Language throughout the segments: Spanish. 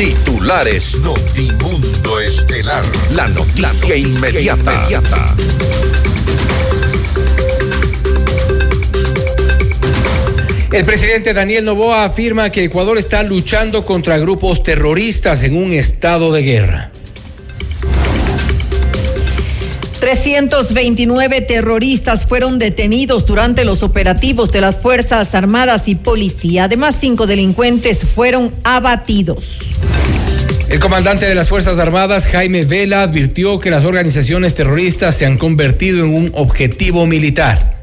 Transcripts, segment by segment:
Titulares Notimundo Estelar. La noticia, inmediata. inmediata. El presidente Daniel Novoa afirma que Ecuador está luchando contra grupos terroristas en un estado de guerra. 329 terroristas fueron detenidos durante los operativos de las Fuerzas Armadas y Policía. Además, cinco delincuentes fueron abatidos. El comandante de las Fuerzas Armadas, Jaime Vela, advirtió que las organizaciones terroristas se han convertido en un objetivo militar.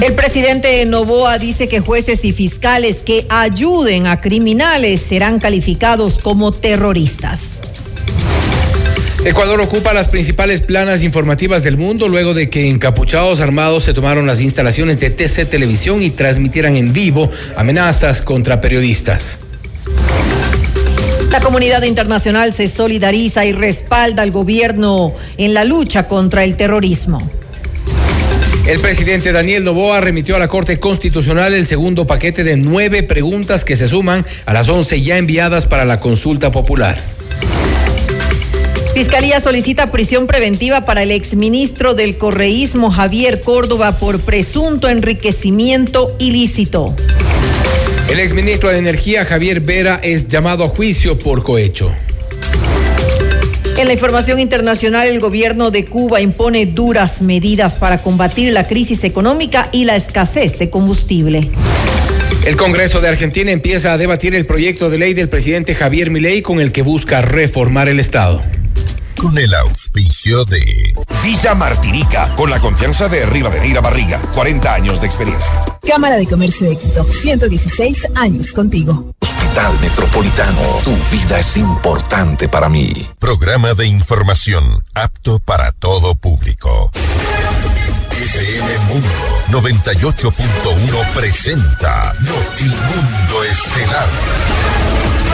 El presidente Novoa dice que jueces y fiscales que ayuden a criminales serán calificados como terroristas. Ecuador ocupa las principales planas informativas del mundo luego de que encapuchados armados se tomaron las instalaciones de TC Televisión y transmitieran en vivo amenazas contra periodistas. La comunidad internacional se solidariza y respalda al gobierno en la lucha contra el terrorismo. El presidente Daniel Novoa remitió a la Corte Constitucional el segundo paquete de nueve preguntas que se suman a las once ya enviadas para la consulta popular. Fiscalía solicita prisión preventiva para el exministro del correísmo Javier Córdoba por presunto enriquecimiento ilícito. El exministro de Energía Javier Vera es llamado a juicio por cohecho. En la información internacional, el gobierno de Cuba impone duras medidas para combatir la crisis económica y la escasez de combustible. El Congreso de Argentina empieza a debatir el proyecto de ley del presidente Javier Milei con el que busca reformar el Estado con el auspicio de Villa Martirica, con la confianza de Rivadeneira Barriga, 40 años de experiencia. Cámara de Comercio de Quito, 116 años contigo. Hospital Metropolitano, tu vida es importante para mí. Programa de información apto para todo público. FM Mundo 98.1 presenta Notimundo Estelar.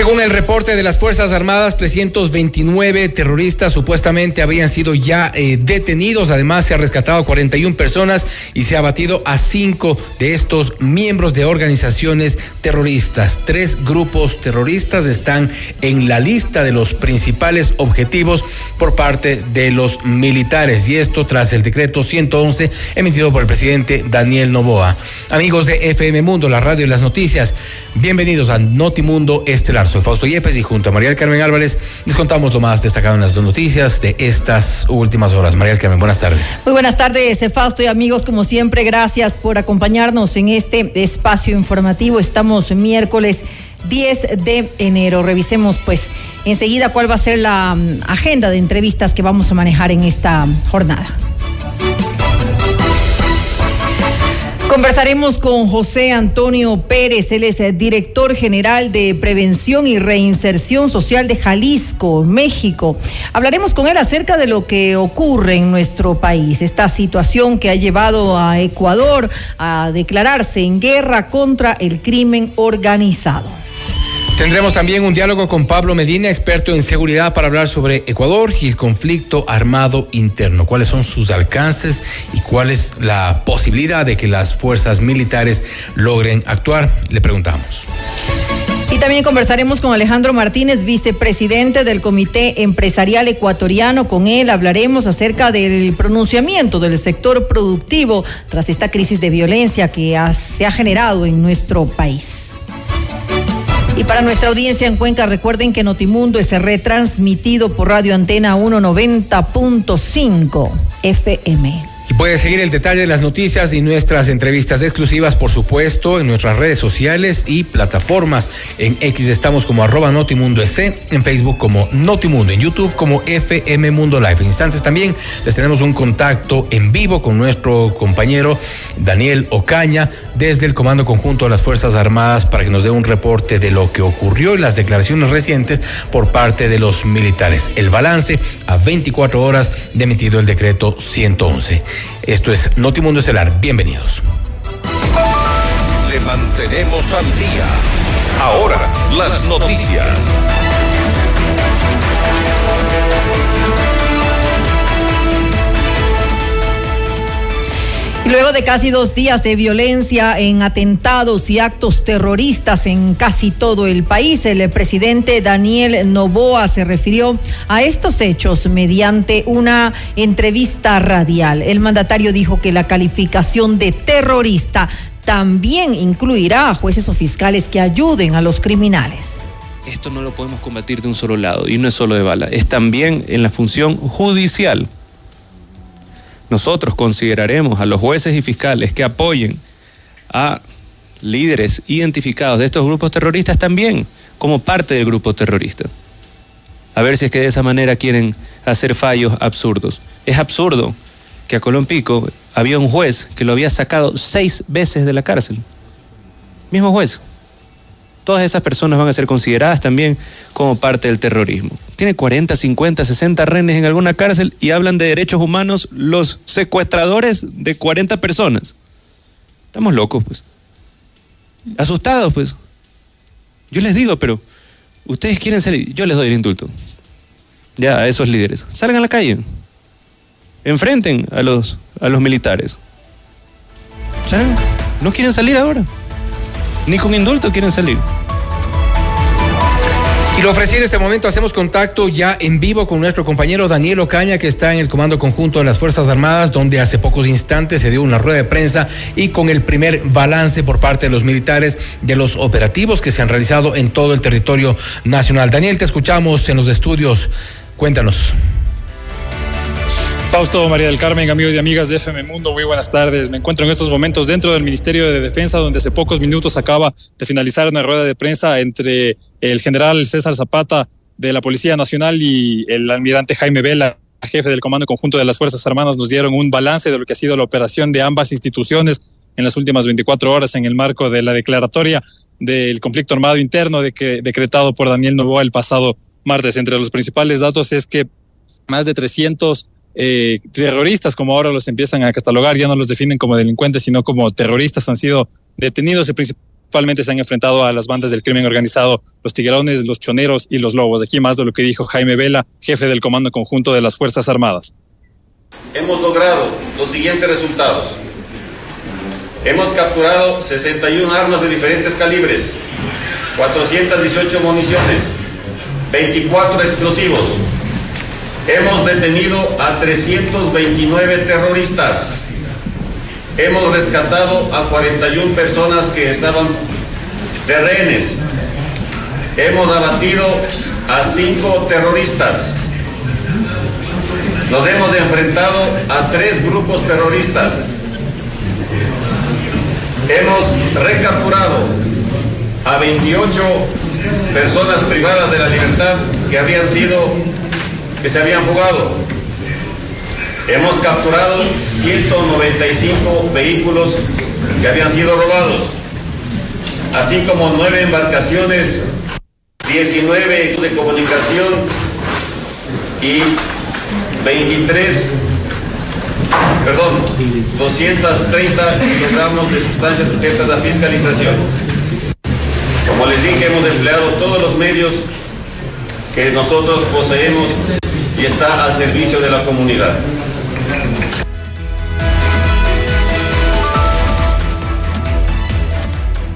Según el reporte de las Fuerzas Armadas, 329 terroristas supuestamente habían sido ya eh, detenidos. Además, se ha rescatado a 41 personas y se ha abatido a cinco de estos miembros de organizaciones terroristas. Tres grupos terroristas están en la lista de los principales objetivos por parte de los militares. Y esto tras el decreto 111 emitido por el presidente Daniel Novoa. Amigos de FM Mundo, la radio y las noticias, bienvenidos a Notimundo Estelar soy Fausto Yepes y junto a María Carmen Álvarez les contamos lo más destacado en las dos noticias de estas últimas horas. María Carmen, buenas tardes. Muy buenas tardes, Fausto y amigos, como siempre, gracias por acompañarnos en este espacio informativo. Estamos miércoles 10 de enero. Revisemos pues enseguida cuál va a ser la mm, agenda de entrevistas que vamos a manejar en esta jornada. Conversaremos con José Antonio Pérez, él es el director general de Prevención y Reinserción Social de Jalisco, México. Hablaremos con él acerca de lo que ocurre en nuestro país, esta situación que ha llevado a Ecuador a declararse en guerra contra el crimen organizado. Tendremos también un diálogo con Pablo Medina, experto en seguridad, para hablar sobre Ecuador y el conflicto armado interno. ¿Cuáles son sus alcances y cuál es la posibilidad de que las fuerzas militares logren actuar? Le preguntamos. Y también conversaremos con Alejandro Martínez, vicepresidente del Comité Empresarial Ecuatoriano. Con él hablaremos acerca del pronunciamiento del sector productivo tras esta crisis de violencia que se ha generado en nuestro país. Y para nuestra audiencia en Cuenca, recuerden que Notimundo es retransmitido por Radio Antena 190.5 FM. Y puede seguir el detalle de las noticias y nuestras entrevistas exclusivas, por supuesto, en nuestras redes sociales y plataformas. En X estamos como arroba Notimundo EC, en Facebook como Notimundo, en YouTube como FM Mundo Live. En instantes también les tenemos un contacto en vivo con nuestro compañero Daniel Ocaña desde el Comando Conjunto de las Fuerzas Armadas para que nos dé un reporte de lo que ocurrió y las declaraciones recientes por parte de los militares. El balance a 24 horas de emitido el decreto 111. Esto es Notimundo Estelar. Bienvenidos. Le mantenemos al día. Ahora, las noticias. Luego de casi dos días de violencia en atentados y actos terroristas en casi todo el país, el presidente Daniel Novoa se refirió a estos hechos mediante una entrevista radial. El mandatario dijo que la calificación de terrorista también incluirá a jueces o fiscales que ayuden a los criminales. Esto no lo podemos combatir de un solo lado y no es solo de bala, es también en la función judicial nosotros consideraremos a los jueces y fiscales que apoyen a líderes identificados de estos grupos terroristas también como parte del grupo terrorista. A ver si es que de esa manera quieren hacer fallos absurdos. Es absurdo que a Colón Pico había un juez que lo había sacado seis veces de la cárcel. Mismo juez todas esas personas van a ser consideradas también como parte del terrorismo. Tiene 40, 50, 60 renes en alguna cárcel y hablan de derechos humanos los secuestradores de 40 personas. Estamos locos, pues. Asustados, pues. Yo les digo, pero ustedes quieren salir, yo les doy el indulto. Ya, a esos líderes. Salgan a la calle. Enfrenten a los, a los militares. ¿No quieren salir ahora? Ni con indulto quieren salir. Y lo ofrecí en este momento, hacemos contacto ya en vivo con nuestro compañero Daniel Ocaña, que está en el Comando Conjunto de las Fuerzas Armadas, donde hace pocos instantes se dio una rueda de prensa y con el primer balance por parte de los militares de los operativos que se han realizado en todo el territorio nacional. Daniel, te escuchamos en los estudios. Cuéntanos. Fausto, María del Carmen, amigos y amigas de FM Mundo, muy buenas tardes. Me encuentro en estos momentos dentro del Ministerio de Defensa, donde hace pocos minutos acaba de finalizar una rueda de prensa entre el general César Zapata de la Policía Nacional y el almirante Jaime Vela, jefe del Comando Conjunto de las Fuerzas Armadas, nos dieron un balance de lo que ha sido la operación de ambas instituciones en las últimas 24 horas en el marco de la declaratoria del conflicto armado interno decretado por Daniel Novoa el pasado martes. Entre los principales datos es que más de 300 eh, terroristas, como ahora los empiezan a catalogar, ya no los definen como delincuentes, sino como terroristas, han sido detenidos y principalmente se han enfrentado a las bandas del crimen organizado, los tiguerones, los choneros y los lobos. Aquí más de lo que dijo Jaime Vela, jefe del Comando Conjunto de las Fuerzas Armadas. Hemos logrado los siguientes resultados. Hemos capturado 61 armas de diferentes calibres, 418 municiones, 24 explosivos, Hemos detenido a 329 terroristas. Hemos rescatado a 41 personas que estaban de rehenes. Hemos abatido a 5 terroristas. Nos hemos enfrentado a tres grupos terroristas. Hemos recapturado a 28 personas privadas de la libertad que habían sido que se habían fugado. Hemos capturado 195 vehículos que habían sido robados, así como nueve embarcaciones, 19 de comunicación y 23, perdón, 230 kilogramos de sustancias sujetas a fiscalización. Como les dije, hemos empleado todos los medios que nosotros poseemos y está al servicio de la comunidad.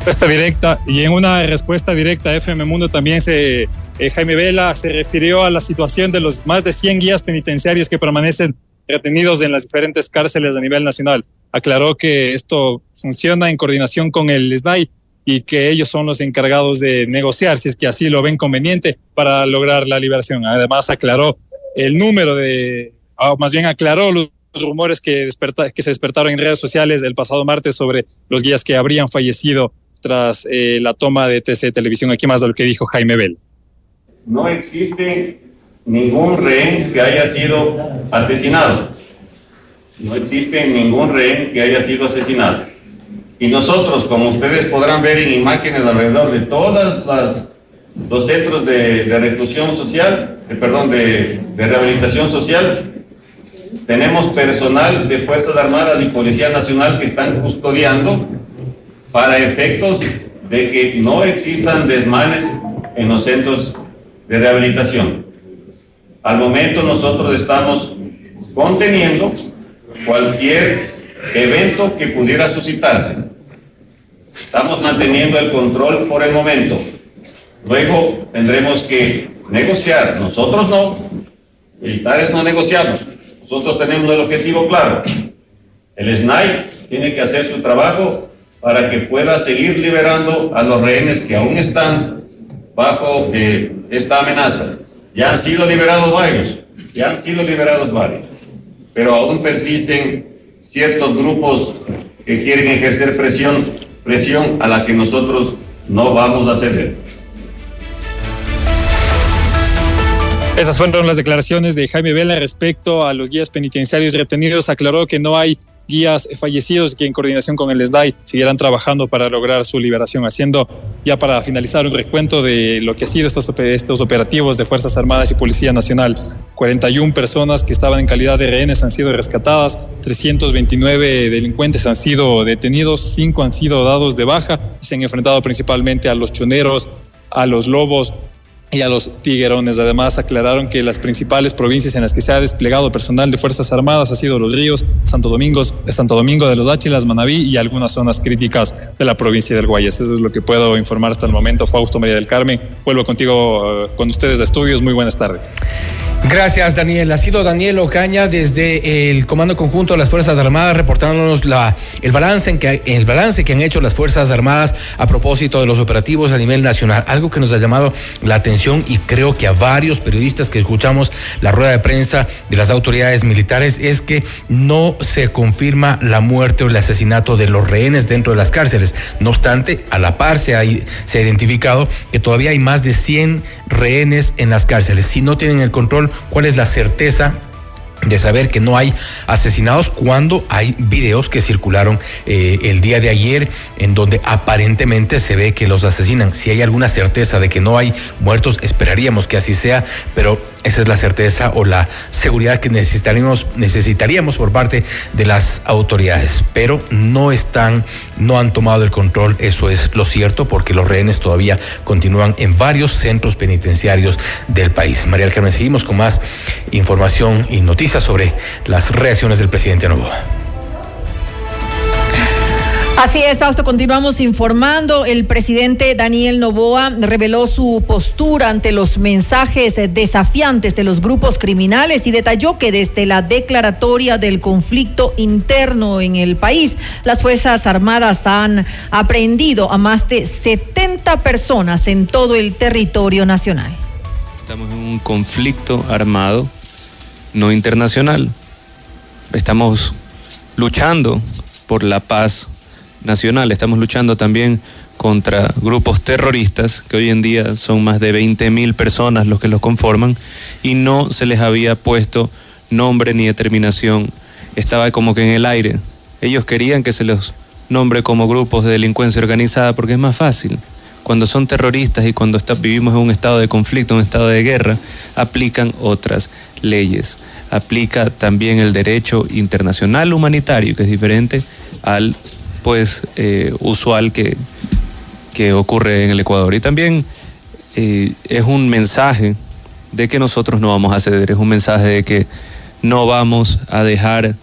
Respuesta directa y en una respuesta directa FM Mundo también se eh, Jaime Vela se refirió a la situación de los más de 100 guías penitenciarios que permanecen retenidos en las diferentes cárceles a nivel nacional. Aclaró que esto funciona en coordinación con el SNAI y que ellos son los encargados de negociar, si es que así lo ven conveniente, para lograr la liberación. Además, aclaró el número de, más bien aclaró los rumores que, desperta, que se despertaron en redes sociales el pasado martes sobre los guías que habrían fallecido tras eh, la toma de TC Televisión. Aquí más de lo que dijo Jaime Bell. No existe ningún rehén que haya sido asesinado. No existe ningún rehén que haya sido asesinado. Y nosotros, como ustedes podrán ver en imágenes alrededor de todas las los centros de, de reclusión social, eh, perdón, de, de rehabilitación social, tenemos personal de Fuerzas Armadas y Policía Nacional que están custodiando para efectos de que no existan desmanes en los centros de rehabilitación. Al momento nosotros estamos conteniendo cualquier evento que pudiera suscitarse. Estamos manteniendo el control por el momento. Luego tendremos que negociar. Nosotros no, militares no negociamos. Nosotros tenemos el objetivo claro. El SNAI tiene que hacer su trabajo para que pueda seguir liberando a los rehenes que aún están bajo eh, esta amenaza. Ya han sido liberados varios, ya han sido liberados varios, pero aún persisten ciertos grupos que quieren ejercer presión, presión a la que nosotros no vamos a ceder. Esas fueron las declaraciones de Jaime Vela respecto a los guías penitenciarios retenidos. Aclaró que no hay guías fallecidos que en coordinación con el SDAI seguirán trabajando para lograr su liberación, haciendo ya para finalizar un recuento de lo que ha sido estos operativos de Fuerzas Armadas y Policía Nacional. 41 personas que estaban en calidad de rehenes han sido rescatadas, 329 delincuentes han sido detenidos, 5 han sido dados de baja y se han enfrentado principalmente a los choneros, a los lobos, y a los tiguerones. Además, aclararon que las principales provincias en las que se ha desplegado personal de Fuerzas Armadas ha sido Los Ríos, Santo Domingo, Santo Domingo de los Áchilas, Manabí y algunas zonas críticas de la provincia del Guayas. Eso es lo que puedo informar hasta el momento. Fausto María del Carmen, vuelvo contigo, uh, con ustedes de estudios. Muy buenas tardes. Gracias, Daniel. Ha sido Daniel Ocaña desde el Comando Conjunto de las Fuerzas Armadas reportándonos la, el, balance en que, el balance que han hecho las Fuerzas Armadas a propósito de los operativos a nivel nacional. Algo que nos ha llamado la atención y creo que a varios periodistas que escuchamos la rueda de prensa de las autoridades militares es que no se confirma la muerte o el asesinato de los rehenes dentro de las cárceles. No obstante, a la par se ha, se ha identificado que todavía hay más de 100 rehenes en las cárceles. Si no tienen el control, ¿cuál es la certeza de saber que no hay asesinados cuando hay videos que circularon eh, el día de ayer en donde aparentemente se ve que los asesinan. Si hay alguna certeza de que no hay muertos, esperaríamos que así sea, pero esa es la certeza o la seguridad que necesitaríamos, necesitaríamos por parte de las autoridades. Pero no están, no han tomado el control, eso es lo cierto, porque los rehenes todavía continúan en varios centros penitenciarios del país. María del Carmen, seguimos con más información y noticias sobre las reacciones del presidente Novoa. Así es, Fausto, continuamos informando. El presidente Daniel Novoa reveló su postura ante los mensajes desafiantes de los grupos criminales y detalló que desde la declaratoria del conflicto interno en el país, las Fuerzas Armadas han aprehendido a más de 70 personas en todo el territorio nacional. Estamos en un conflicto armado, no internacional. Estamos luchando por la paz nacional. Estamos luchando también contra grupos terroristas, que hoy en día son más de 20 mil personas los que los conforman, y no se les había puesto nombre ni determinación. Estaba como que en el aire. Ellos querían que se los nombre como grupos de delincuencia organizada porque es más fácil. Cuando son terroristas y cuando vivimos en un estado de conflicto, un estado de guerra, aplican otras leyes. Aplica también el derecho internacional humanitario, que es diferente al pues eh, usual que, que, ocurre en el Ecuador. Y también eh, es un mensaje de que nosotros no vamos a ceder, es un mensaje de que no vamos a dejar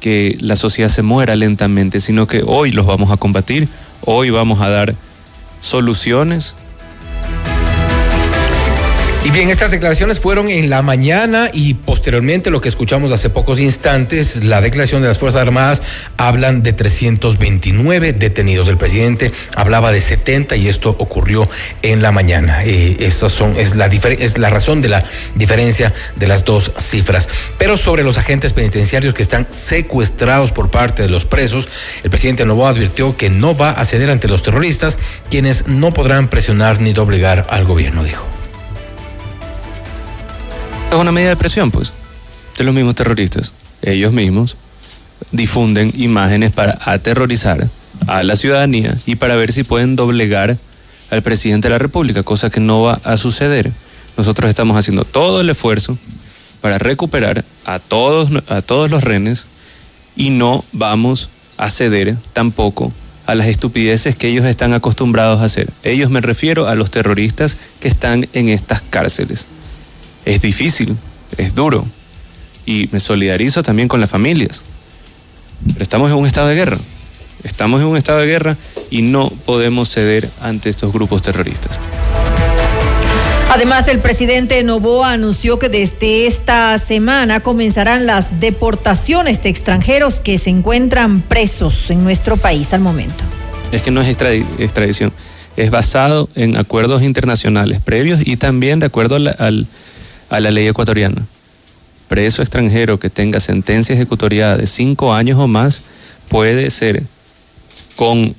que la sociedad se muera lentamente, sino que hoy los vamos a combatir, hoy vamos a dar soluciones Y bien, estas declaraciones fueron en la mañana y posteriormente lo que escuchamos hace pocos instantes, la declaración de las Fuerzas Armadas, hablan de 329 detenidos. El presidente hablaba de 70 y esto ocurrió en la mañana. Eh, son, es, la es la razón de la diferencia de las dos cifras. Pero sobre los agentes penitenciarios que están secuestrados por parte de los presos, el presidente Novoa advirtió que no va a ceder ante los terroristas, quienes no podrán presionar ni doblegar al gobierno, dijo es una medida de presión, pues, de los mismos terroristas. Ellos mismos difunden imágenes para aterrorizar a la ciudadanía y para ver si pueden doblegar al presidente de la República, cosa que no va a suceder. Nosotros estamos haciendo todo el esfuerzo para recuperar a todos, a todos los renes y no vamos a ceder tampoco a las estupideces que ellos están acostumbrados a hacer. Ellos me refiero a los terroristas que están en estas cárceles es difícil, es duro. Y me solidarizo también con las familias. Pero estamos en un estado de guerra. Estamos en un estado de guerra y no podemos ceder ante estos grupos terroristas. Además, el presidente Novoa anunció que desde esta semana comenzarán las deportaciones de extranjeros que se encuentran presos en nuestro país al momento. Es que no es extradición, es basado en acuerdos internacionales previos y también de acuerdo al a la ley ecuatoriana. Preso extranjero que tenga sentencia ejecutoriada de cinco años o más puede ser con,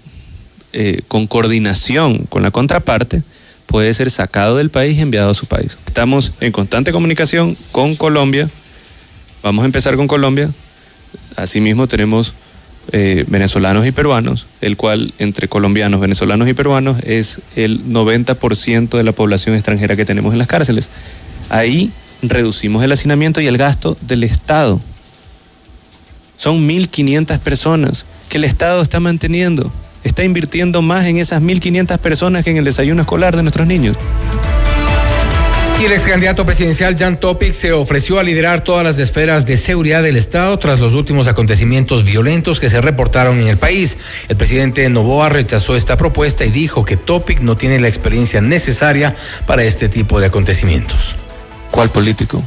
eh, con coordinación con la contraparte, puede ser sacado del país y enviado a su país. Estamos en constante comunicación con Colombia. Vamos a empezar con Colombia. Asimismo tenemos eh, venezolanos y peruanos, el cual entre colombianos, venezolanos y peruanos es el 90% de la población extranjera que tenemos en las cárceles. Ahí reducimos el hacinamiento y el gasto del Estado. Son 1.500 personas que el Estado está manteniendo. Está invirtiendo más en esas 1.500 personas que en el desayuno escolar de nuestros niños. Y el ex candidato presidencial Jan Topic se ofreció a liderar todas las esferas de seguridad del Estado tras los últimos acontecimientos violentos que se reportaron en el país. El presidente Novoa rechazó esta propuesta y dijo que Topic no tiene la experiencia necesaria para este tipo de acontecimientos. ¿Cuál político?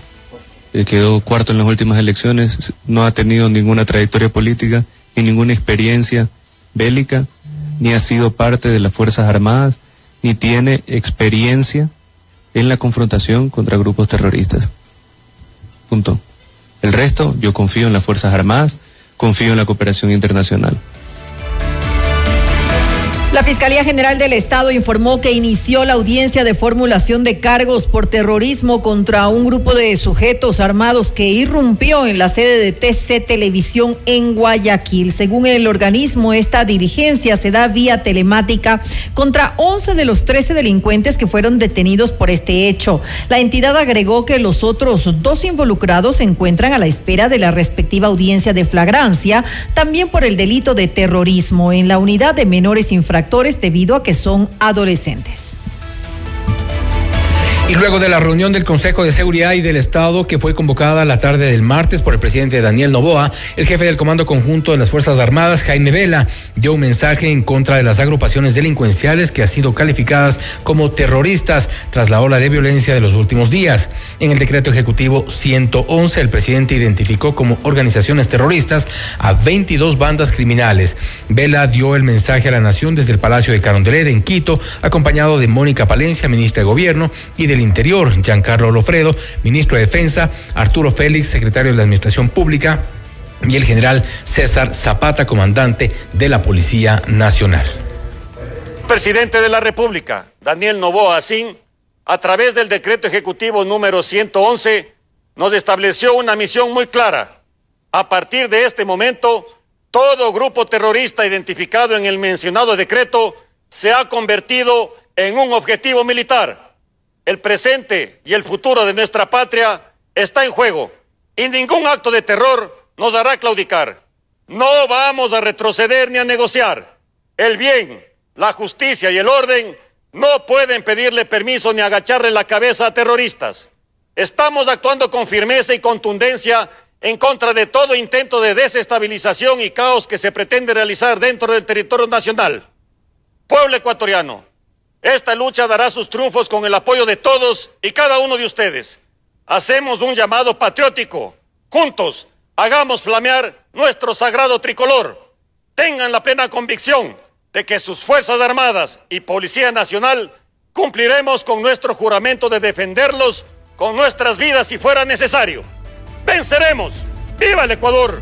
Eh, quedó cuarto en las últimas elecciones, no ha tenido ninguna trayectoria política ni ninguna experiencia bélica, ni ha sido parte de las Fuerzas Armadas, ni tiene experiencia en la confrontación contra grupos terroristas. Punto. El resto, yo confío en las Fuerzas Armadas, confío en la cooperación internacional. La Fiscalía General del Estado informó que inició la audiencia de formulación de cargos por terrorismo contra un grupo de sujetos armados que irrumpió en la sede de TC Televisión en Guayaquil. Según el organismo, esta diligencia se da vía telemática contra 11 de los 13 delincuentes que fueron detenidos por este hecho. La entidad agregó que los otros dos involucrados se encuentran a la espera de la respectiva audiencia de flagrancia, también por el delito de terrorismo en la unidad de menores infractores debido a que son adolescentes. Y luego de la reunión del Consejo de Seguridad y del Estado que fue convocada la tarde del martes por el presidente Daniel Novoa, el jefe del Comando Conjunto de las Fuerzas Armadas, Jaime Vela, dio un mensaje en contra de las agrupaciones delincuenciales que han sido calificadas como terroristas tras la ola de violencia de los últimos días. En el decreto ejecutivo 111, el presidente identificó como organizaciones terroristas a 22 bandas criminales. Vela dio el mensaje a la nación desde el Palacio de Carondelet en Quito, acompañado de Mónica Palencia, ministra de Gobierno, y de Interior, Giancarlo Lofredo, ministro de Defensa, Arturo Félix, secretario de la Administración Pública, y el general César Zapata, comandante de la Policía Nacional. Presidente de la República, Daniel Novoa Sin, a través del decreto ejecutivo número 111, nos estableció una misión muy clara. A partir de este momento, todo grupo terrorista identificado en el mencionado decreto se ha convertido en un objetivo militar el presente y el futuro de nuestra patria está en juego y ningún acto de terror nos hará claudicar. No vamos a retroceder ni a negociar. El bien, la justicia y el orden no pueden pedirle permiso ni agacharle la cabeza a terroristas. Estamos actuando con firmeza y contundencia en contra de todo intento de desestabilización y caos que se pretende realizar dentro del territorio nacional. Pueblo ecuatoriano, Esta lucha dará sus triunfos con el apoyo de todos y cada uno de ustedes. Hacemos un llamado patriótico. Juntos, hagamos flamear nuestro sagrado tricolor. Tengan la plena convicción de que sus Fuerzas Armadas y Policía Nacional cumpliremos con nuestro juramento de defenderlos con nuestras vidas si fuera necesario. ¡Venceremos! ¡Viva el Ecuador!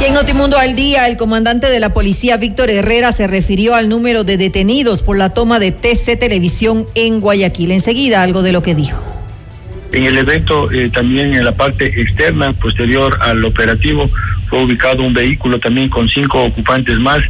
Y en Notimundo al día, el comandante de la policía, Víctor Herrera, se refirió al número de detenidos por la toma de TC Televisión en Guayaquil. Enseguida, algo de lo que dijo. En el evento, eh, también en la parte externa, posterior al operativo, fue ubicado un vehículo también con cinco ocupantes más,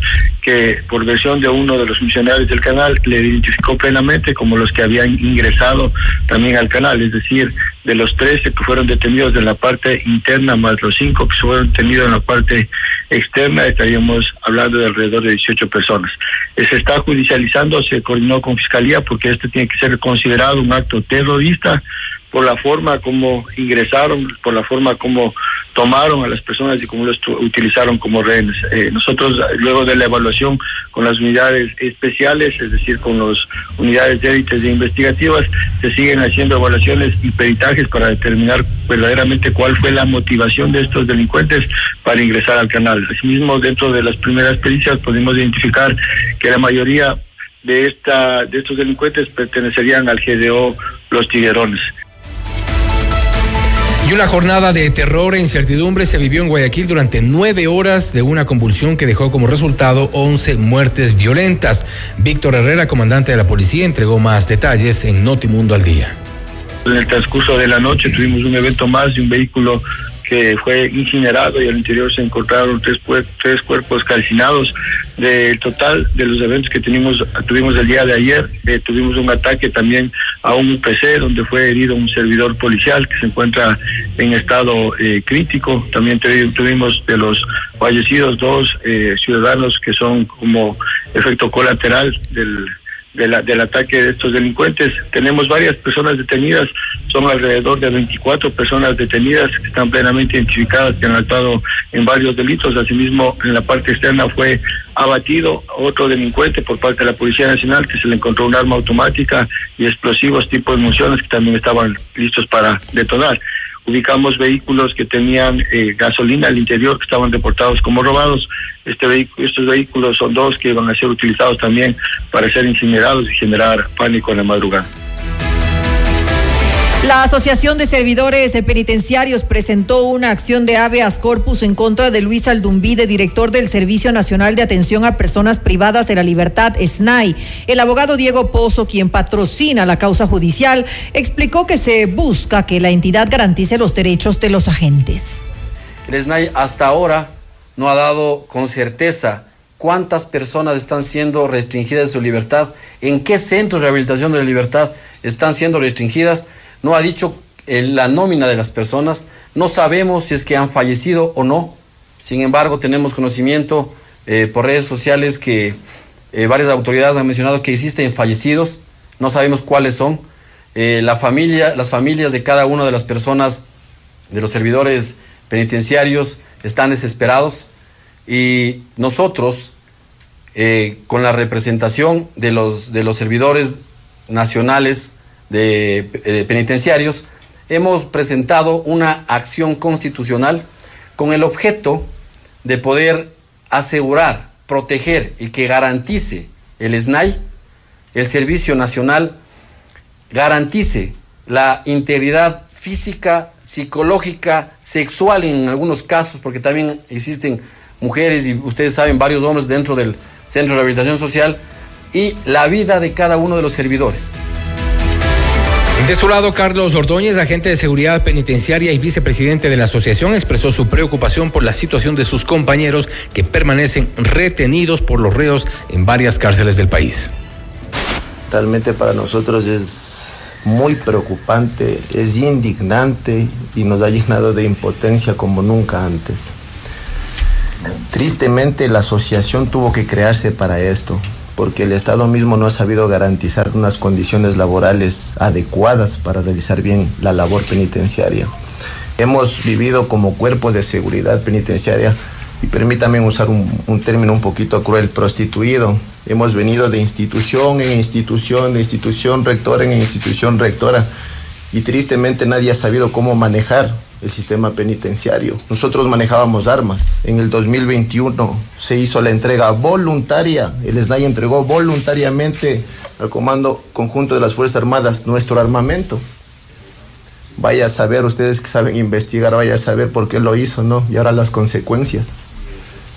que por versión de uno de los funcionarios del canal le identificó plenamente como los que habían ingresado también al canal, es decir, de los 13 que fueron detenidos en la parte interna más los cinco que fueron detenidos en la parte externa, estaríamos hablando de alrededor de 18 personas. Se está judicializando, se coordinó con Fiscalía porque este tiene que ser considerado un acto terrorista por la forma como ingresaron, por la forma como tomaron a las personas y cómo los utilizaron como rehenes. Eh, nosotros, luego de la evaluación con las unidades especiales, es decir, con las unidades de élites e investigativas, se siguen haciendo evaluaciones y peritajes para determinar verdaderamente cuál fue la motivación de estos delincuentes para ingresar al canal. Asimismo, dentro de las primeras pericias pudimos identificar que la mayoría de, esta, de estos delincuentes pertenecerían al GDO Los Tiguerones. Y una jornada de terror e incertidumbre se vivió en Guayaquil durante nueve horas de una convulsión que dejó como resultado 11 muertes violentas. Víctor Herrera, comandante de la policía, entregó más detalles en Notimundo al Día. En el transcurso de la noche tuvimos un evento más de un vehículo que fue incinerado y al interior se encontraron tres, tres cuerpos calcinados. Del total de los eventos que tuvimos, tuvimos el día de ayer, eh, tuvimos un ataque también a un UPC donde fue herido un servidor policial que se encuentra en estado eh, crítico. También tuvimos de los fallecidos dos eh, ciudadanos que son como efecto colateral del del ataque de estos delincuentes. Tenemos varias personas detenidas, son alrededor de 24 personas detenidas que están plenamente identificadas, que han actuado en varios delitos. Asimismo, en la parte externa fue abatido otro delincuente por parte de la Policía Nacional que se le encontró un arma automática y explosivos tipo de municiones que también estaban listos para detonar ubicamos vehículos que tenían eh, gasolina al interior que estaban deportados como robados. Este estos vehículos son dos que van a ser utilizados también para ser incinerados y generar pánico en la madrugada. La Asociación de Servidores Penitenciarios presentó una acción de habeas corpus en contra de Luis Aldumbide, director del Servicio Nacional de Atención a Personas Privadas de la Libertad, SNAI. El abogado Diego Pozo, quien patrocina la causa judicial, explicó que se busca que la entidad garantice los derechos de los agentes. El SNAI hasta ahora no ha dado con certeza cuántas personas están siendo restringidas de su libertad, en qué centros de rehabilitación de la libertad están siendo restringidas no ha dicho eh, la nómina de las personas, no sabemos si es que han fallecido o no. Sin embargo, tenemos conocimiento eh, por redes sociales que eh, varias autoridades han mencionado que existen fallecidos, no sabemos cuáles son. las familias de cada una de las personas, de los servidores penitenciarios, están desesperados y nosotros, con la representación de los, de los servidores nacionales, de, eh, penitenciarios, hemos presentado una acción constitucional con el objeto de poder asegurar, proteger y que garantice el SNAI, el Servicio Nacional, garantice la integridad física, psicológica, sexual en algunos casos, porque también existen mujeres y ustedes saben varios hombres dentro del Centro de Rehabilitación Social, y la vida de cada uno de los servidores. De su lado, Carlos Ordóñez, agente de seguridad penitenciaria y vicepresidente de la asociación, expresó su preocupación por la situación de sus compañeros que permanecen retenidos por los reos en varias cárceles del país. Realmente para nosotros es muy preocupante, es indignante y nos ha llenado de impotencia como nunca antes. Tristemente la asociación tuvo que crearse para esto, porque el Estado mismo no ha sabido garantizar unas condiciones laborales adecuadas para realizar bien la labor penitenciaria. Hemos vivido como cuerpo de seguridad penitenciaria, y permítame usar un, término un poquito cruel, prostituido Hemos venido de institución en institución, de institución rectora en institución rectora y tristemente nadie ha sabido cómo manejar el sistema penitenciario. Nosotros manejábamos armas. En el 2021 se hizo la entrega voluntaria. El SNAI entregó voluntariamente al Comando Conjunto de las Fuerzas Armadas nuestro armamento. Vaya a saber, ustedes que saben investigar, vaya a saber por qué lo hizo, ¿no? Y ahora las consecuencias.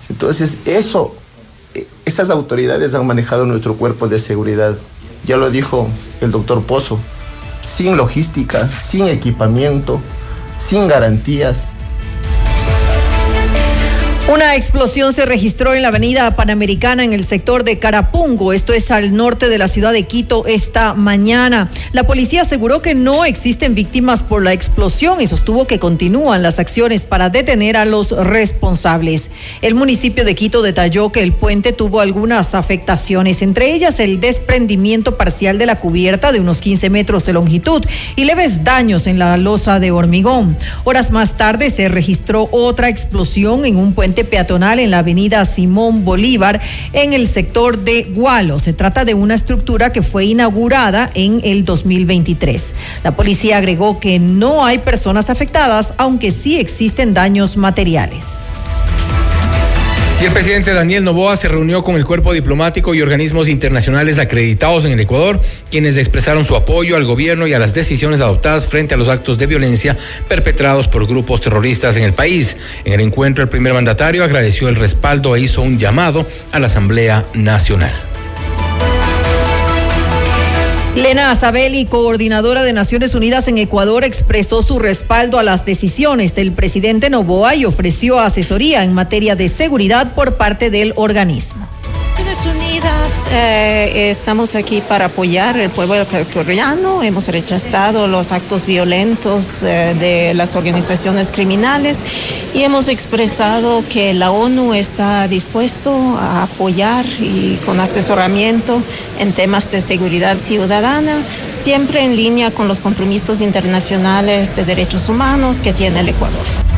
Entonces, eso esas autoridades han manejado nuestro cuerpo de seguridad. Ya lo dijo el doctor Pozo, sin logística, sin equipamiento, sin garantías. Una explosión se registró en la avenida Panamericana en el sector de Carapungo, esto es al norte de la ciudad de Quito, esta mañana. La policía aseguró que no existen víctimas por la explosión y sostuvo que continúan las acciones para detener a los responsables. El municipio de Quito detalló que el puente tuvo algunas afectaciones, entre ellas el desprendimiento parcial de la cubierta de unos 15 metros de longitud y leves daños en la losa de hormigón. Horas más tarde se registró otra explosión en un puente peatonal en la avenida Simón Bolívar en el sector de Gualo. Se trata de una estructura que fue inaugurada en el 2023. La policía agregó que no hay personas afectadas, aunque sí existen daños materiales. Y el presidente Daniel Novoa se reunió con el cuerpo diplomático y organismos internacionales acreditados en el Ecuador, quienes expresaron su apoyo al gobierno y a las decisiones adoptadas frente a los actos de violencia perpetrados por grupos terroristas en el país. En el encuentro, el primer mandatario agradeció el respaldo e hizo un llamado a la Asamblea Nacional. Lena Azabeli, coordinadora de Naciones Unidas en Ecuador, expresó su respaldo a las decisiones del presidente Novoa y ofreció asesoría en materia de seguridad por parte del organismo. Naciones Unidas eh, estamos aquí para apoyar el pueblo ecuatoriano. Hemos rechazado los actos violentos eh, de las organizaciones criminales y hemos expresado que la ONU está dispuesto a apoyar y con asesoramiento en temas de seguridad ciudadana, siempre en línea con los compromisos internacionales de derechos humanos que tiene el Ecuador.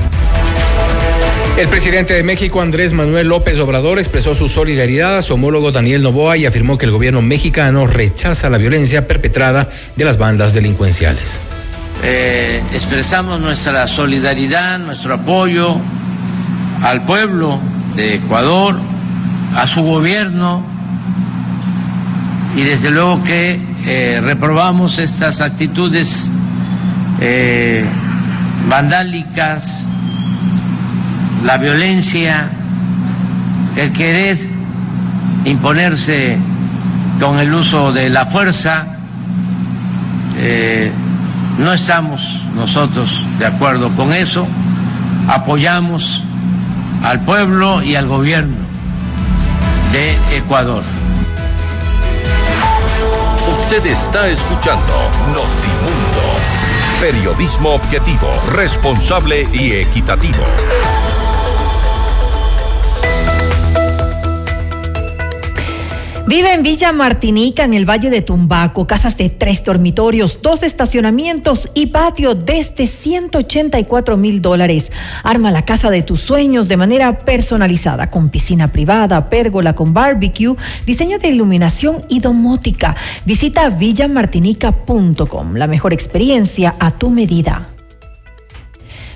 El presidente de México, Andrés Manuel López Obrador, expresó su solidaridad a su homólogo Daniel Novoa y afirmó que el gobierno mexicano rechaza la violencia perpetrada de las bandas delincuenciales. Eh, expresamos nuestra solidaridad, nuestro apoyo al pueblo de Ecuador, a su gobierno y desde luego que eh, reprobamos estas actitudes eh, vandálicas la violencia, el querer imponerse con el uso de la fuerza, eh, no estamos nosotros de acuerdo con eso, apoyamos al pueblo y al gobierno de Ecuador. Usted está escuchando Notimundo, periodismo objetivo, responsable y equitativo. Vive en Villa Martinica, en el Valle de Tumbaco, casas de tres dormitorios, dos estacionamientos y patio desde 184 mil dólares. Arma la casa de tus sueños de manera personalizada, con piscina privada, pérgola con barbecue, diseño de iluminación y domótica. Visita villamartinica.com, la mejor experiencia a tu medida.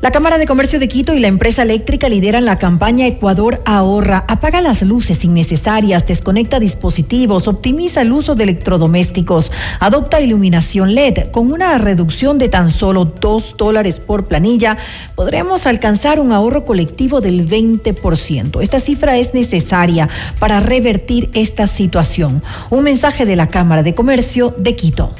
La Cámara de Comercio de Quito y la empresa eléctrica lideran la campaña Ecuador Ahorra. Apaga las luces innecesarias, desconecta dispositivos, optimiza el uso de electrodomésticos, adopta iluminación LED. Con una reducción de tan solo dos dólares por planilla, podremos alcanzar un ahorro colectivo del 20%. Esta cifra es necesaria para revertir esta situación. Un mensaje de la Cámara de Comercio de Quito.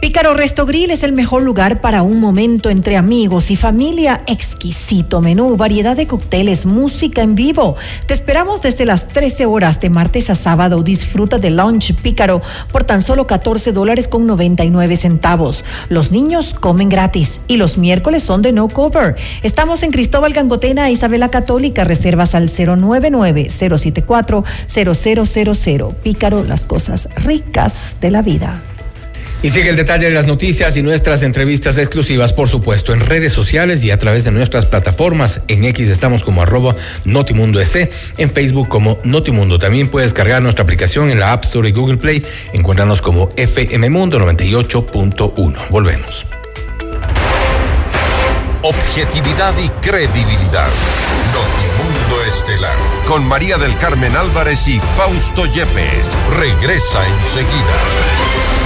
Pícaro Resto Grill es el mejor lugar para un momento entre amigos y familia. Exquisito menú, variedad de cócteles, música en vivo. Te esperamos desde las 13 horas de martes a sábado. Disfruta de lunch Pícaro por tan solo 14 dólares con 99 centavos. Los niños comen gratis y los miércoles son de no cover. Estamos en Cristóbal Gangotena, Isabela Católica. Reservas al 099-074-0000. Pícaro, las cosas ricas de la vida. Y sigue el detalle de las noticias y nuestras entrevistas exclusivas, por supuesto, en redes sociales y a través de nuestras plataformas. En X estamos como arroba Notimundo S, en Facebook como Notimundo. También puedes cargar nuestra aplicación en la App Store y Google Play. Encuéntranos como FM Mundo 98.1. Volvemos. Objetividad y credibilidad. Notimundo Estelar. Con María del Carmen Álvarez y Fausto Yepes. Regresa enseguida.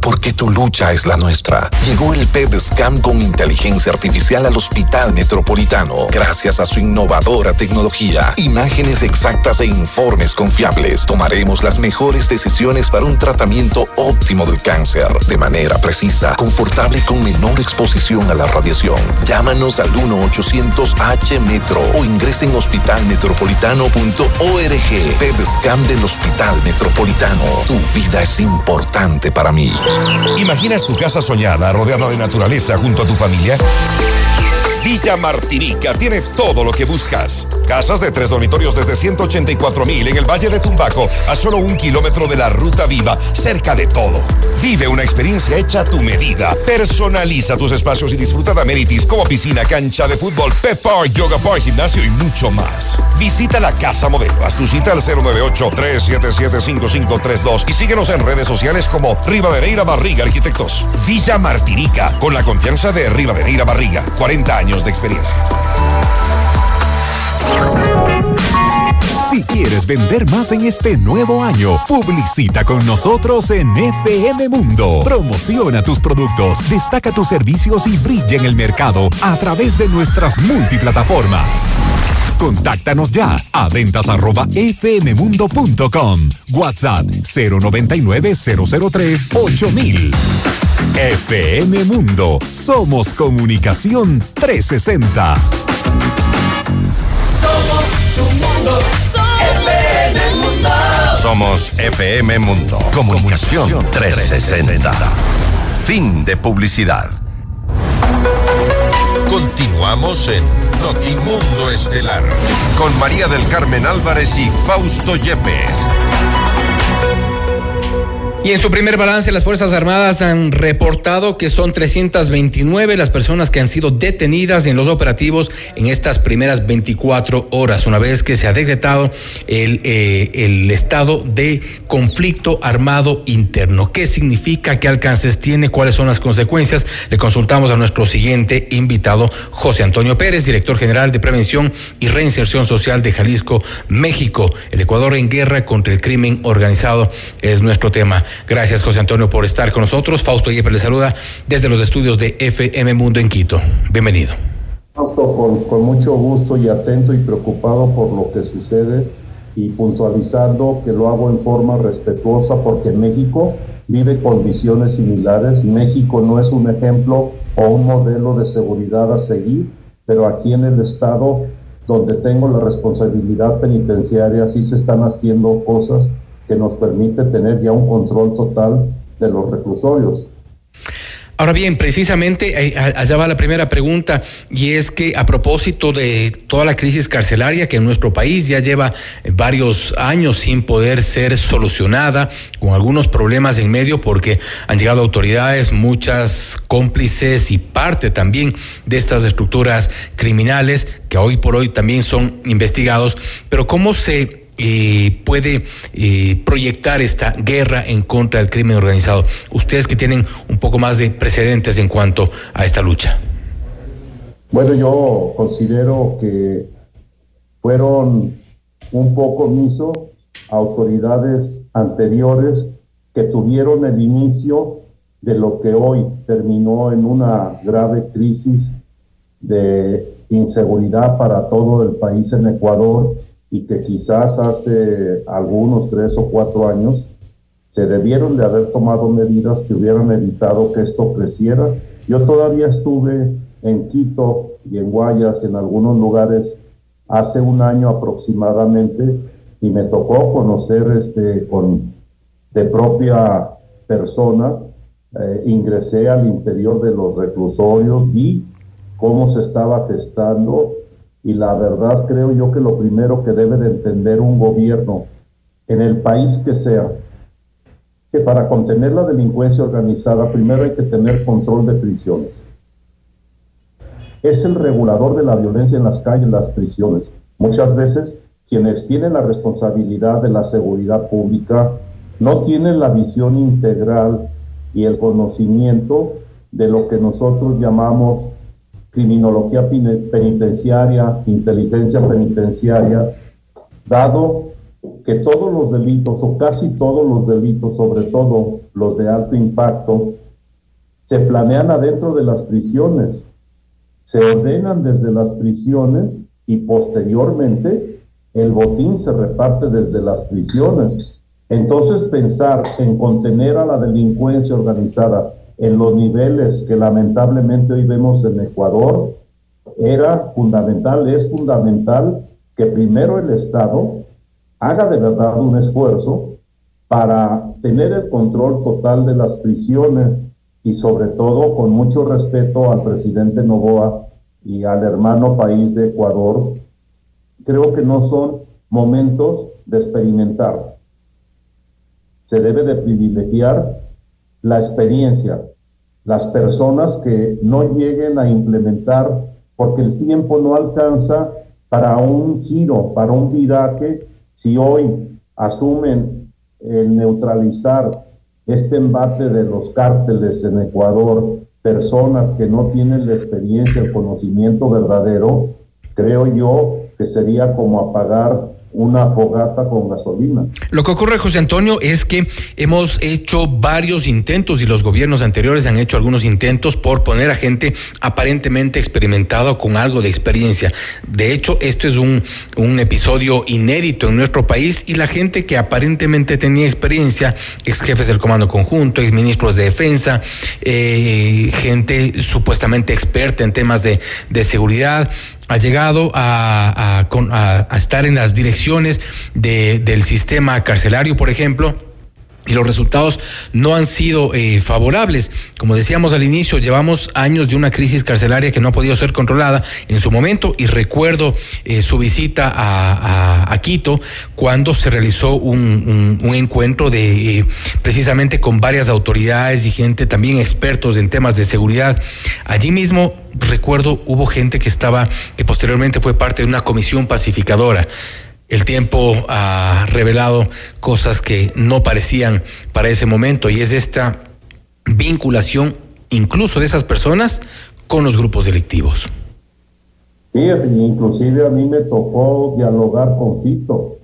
Porque tu lucha es la nuestra. Llegó el PED Scan con inteligencia artificial al Hospital Metropolitano. Gracias a su innovadora tecnología, imágenes exactas e informes confiables, tomaremos las mejores decisiones para un tratamiento óptimo del cáncer, de manera precisa, confortable y con menor exposición a la radiación. Llámanos al 1-800-H-METRO o ingresen en hospitalmetropolitano.org. PED Scan del Hospital Metropolitano. Tu vida es importante para mí. ¿Imaginas tu casa soñada rodeada de naturaleza junto a tu familia? Villa Martinica tiene todo lo que buscas. Casas de tres dormitorios desde 184 mil en el Valle de Tumbaco, a solo un kilómetro de la Ruta Viva, cerca de todo. Vive una experiencia hecha a tu medida. Personaliza tus espacios y disfruta de amenities como piscina, cancha de fútbol, pet park, yoga park, gimnasio y mucho más. Visita la Casa Modelo. Haz tu cita al 098-377-5532 y síguenos en redes sociales como Rivadeneira Barriga Arquitectos. Villa Martinica, con la confianza de Rivadeneira Barriga. 40 años de experiencia. Si quieres vender más en este nuevo año, publicita con nosotros en FM Mundo. Promociona tus productos, destaca tus servicios y brilla en el mercado a través de nuestras multiplataformas. Contáctanos ya a ventas arroba fmmundo.com. WhatsApp 099 003 8000. FM Mundo. Somos comunicación 360. Somos tu mundo. FM Mundo. Somos FM Mundo. Comunicación 360. Fin de publicidad. Continuamos en Notimundo Estelar con María del Carmen Álvarez y Fausto Yepes. Y en su primer balance, las Fuerzas Armadas han reportado que son 329 las personas que han sido detenidas en los operativos en estas primeras 24 horas, una vez que se ha decretado el, eh, el estado de conflicto armado interno. ¿Qué significa? ¿Qué alcances tiene? ¿Cuáles son las consecuencias? Le consultamos a nuestro siguiente invitado, José Antonio Pérez, director general de Prevención y Reinserción Social de Jalisco, México. El Ecuador en guerra contra el crimen organizado es nuestro tema. Gracias, José Antonio, por estar con nosotros. Fausto Yepes le saluda desde los estudios de FM Mundo en Quito. Bienvenido. Fausto, con, con mucho gusto y atento y preocupado por lo que sucede y puntualizando que lo hago en forma respetuosa porque México vive condiciones similares. México no es un ejemplo o un modelo de seguridad a seguir, pero aquí en el Estado, donde tengo la responsabilidad penitenciaria, sí se están haciendo cosas que nos permite tener ya un control total de los reclusorios. Ahora bien, precisamente eh, allá va la primera pregunta y es que a propósito de toda la crisis carcelaria que en nuestro país ya lleva varios años sin poder ser solucionada, con algunos problemas en medio porque han llegado autoridades, muchas cómplices y parte también de estas estructuras criminales que hoy por hoy también son investigados, pero ¿cómo se eh, puede eh, proyectar esta guerra en contra del crimen organizado? Ustedes que tienen un poco más de precedentes en cuanto a esta lucha. Bueno, yo considero que fueron un poco omiso autoridades anteriores que tuvieron el inicio de lo que hoy terminó en una grave crisis de inseguridad para todo el país en Ecuador y que quizás hace algunos tres o cuatro años se debieron de haber tomado medidas que hubieran evitado que esto creciera. Yo todavía estuve en Quito y en Guayas, en algunos lugares, hace un año aproximadamente, y me tocó conocer este, con, de propia persona, eh, ingresé al interior de los reclusorios, vi cómo se estaba testando y la verdad creo yo que lo primero que debe de entender un gobierno en el país que sea, que para contener la delincuencia organizada primero hay que tener control de prisiones. Es el regulador de la violencia en las calles, las prisiones. Muchas veces quienes tienen la responsabilidad de la seguridad pública no tienen la visión integral y el conocimiento de lo que nosotros llamamos criminología penitenciaria, inteligencia penitenciaria, dado que todos los delitos o casi todos los delitos, sobre todo los de alto impacto, se planean adentro de las prisiones, se ordenan desde las prisiones y posteriormente el botín se reparte desde las prisiones. Entonces pensar en contener a la delincuencia organizada en los niveles que lamentablemente hoy vemos en Ecuador era fundamental, es fundamental que primero el Estado haga de verdad un esfuerzo para tener el control total de las prisiones y sobre todo con mucho respeto al presidente Novoa y al hermano país de Ecuador, creo que no son momentos de experimentar. Se debe de privilegiar la experiencia, las personas que no lleguen a implementar, porque el tiempo no alcanza para un giro, para un viraje si hoy asumen el neutralizar este embate de los cárteles en Ecuador, personas que no tienen la experiencia, el conocimiento verdadero, creo yo que sería como apagar una fogata con gasolina. Lo que ocurre, José Antonio, es que hemos hecho varios intentos y los gobiernos anteriores han hecho algunos intentos por poner a gente aparentemente experimentada con algo de experiencia. De hecho, esto es un, un episodio inédito en nuestro país y la gente que aparentemente tenía experiencia, ex jefes del Comando Conjunto, ex ministros de Defensa, eh, gente supuestamente experta en temas de, de seguridad, ha llegado a, estar en las direcciones del sistema carcelario, por ejemplo y los resultados no han sido eh, favorables. Como decíamos al inicio, llevamos años de una crisis carcelaria que no ha podido ser controlada en su momento y recuerdo eh, su visita a, Quito cuando se realizó un, encuentro de eh, precisamente con varias autoridades y gente también expertos en temas de seguridad. Allí mismo recuerdo hubo gente que estaba, que posteriormente fue parte de una comisión pacificadora el tiempo ha revelado cosas que no parecían para ese momento y es esta vinculación incluso de esas personas con los grupos delictivos. Sí, inclusive a mí me tocó dialogar con Tito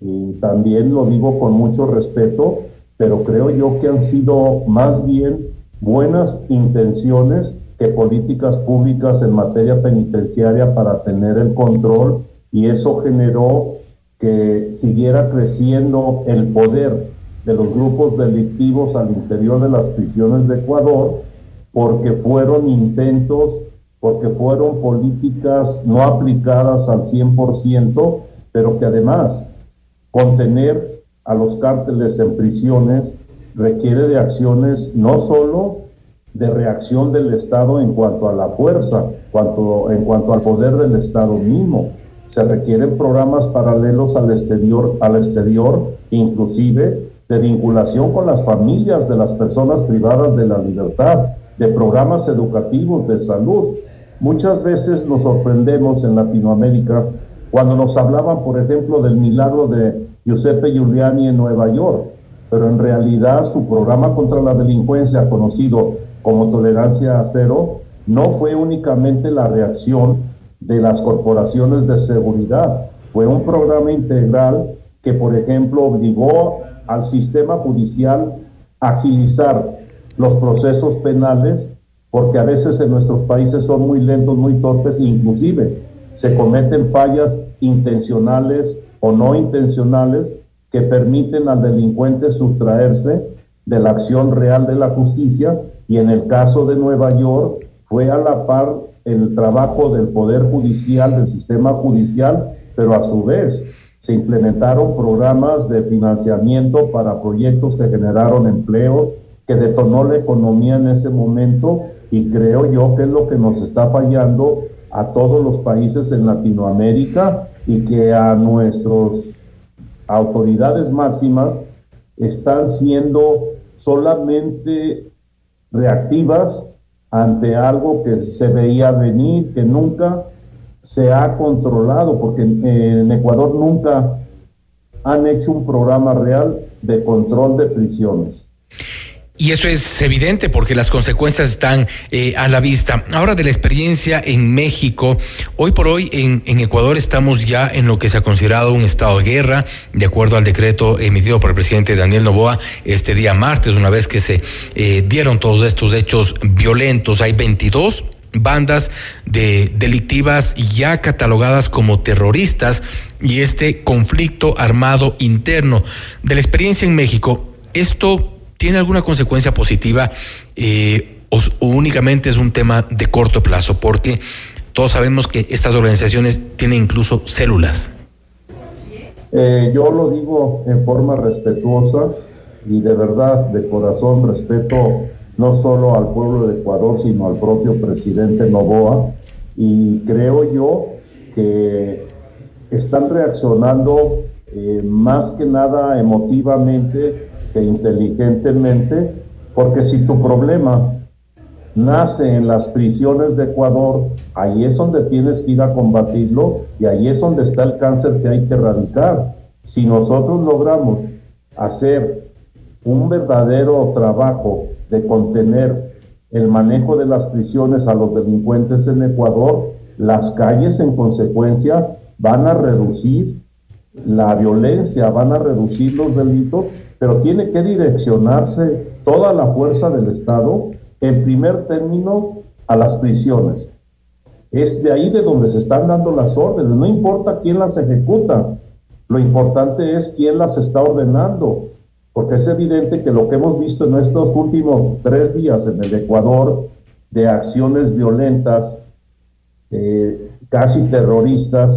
y también lo digo con mucho respeto, pero creo yo que han sido más bien buenas intenciones que políticas públicas en materia penitenciaria para tener el control y eso generó que siguiera creciendo el poder de los grupos delictivos al interior de las prisiones de Ecuador, porque fueron intentos, porque fueron políticas no aplicadas al 100%, pero que además contener a los cárteles en prisiones requiere de acciones no solo de reacción del Estado en cuanto a la fuerza, cuanto, en cuanto al poder del Estado mismo, se requieren programas paralelos al exterior, al exterior, inclusive de vinculación con las familias de las personas privadas de la libertad, de programas educativos, de salud. Muchas veces nos sorprendemos en Latinoamérica cuando nos hablaban, por ejemplo, del milagro de Giuseppe Giuliani en Nueva York, pero en realidad su programa contra la delincuencia, conocido como Tolerancia Cero, no fue únicamente la reacción de las corporaciones de seguridad. Fue un programa integral que, por ejemplo, obligó al sistema judicial agilizar los procesos penales, porque a veces en nuestros países son muy lentos, muy torpes, e inclusive se cometen fallas intencionales o no intencionales que permiten al delincuente sustraerse de la acción real de la justicia y en el caso de Nueva York fue a la par el trabajo del Poder Judicial, del sistema judicial, pero a su vez se implementaron programas de financiamiento para proyectos que generaron empleos, que detonó la economía en ese momento y creo yo que es lo que nos está fallando a todos los países en Latinoamérica y que a nuestras autoridades máximas están siendo solamente reactivas ante algo que se veía venir, que nunca se ha controlado, porque en, Ecuador nunca han hecho un programa real de control de prisiones. Y eso es evidente porque las consecuencias están eh, a la vista. Ahora de la experiencia en México, hoy por hoy en, Ecuador estamos ya en lo que se ha considerado un estado de guerra, de acuerdo al decreto emitido por el presidente Daniel Novoa este día martes, una vez que se eh, dieron todos estos hechos violentos. Hay 22 bandas de delictivas ya catalogadas como terroristas y este conflicto armado interno. De la experiencia en México, esto ¿Tiene alguna consecuencia positiva eh, o, únicamente es un tema de corto plazo? Porque todos sabemos que estas organizaciones tienen incluso células. Eh, yo lo digo en forma respetuosa y de verdad, de corazón, respeto no solo al pueblo de Ecuador, sino al propio presidente Novoa. Y creo yo que están reaccionando eh, más que nada emotivamente que inteligentemente, porque si tu problema nace en las prisiones de Ecuador, ahí es donde tienes que ir a combatirlo y ahí es donde está el cáncer que hay que erradicar. Si nosotros logramos hacer un verdadero trabajo de contener el manejo de las prisiones a los delincuentes en Ecuador, las calles en consecuencia van a reducir la violencia, van a reducir los delitos pero tiene que direccionarse toda la fuerza del Estado, en primer término, a las prisiones. Es de ahí de donde se están dando las órdenes, no importa quién las ejecuta, lo importante es quién las está ordenando, porque es evidente que lo que hemos visto en estos últimos tres días en el Ecuador, de acciones violentas, eh, casi terroristas,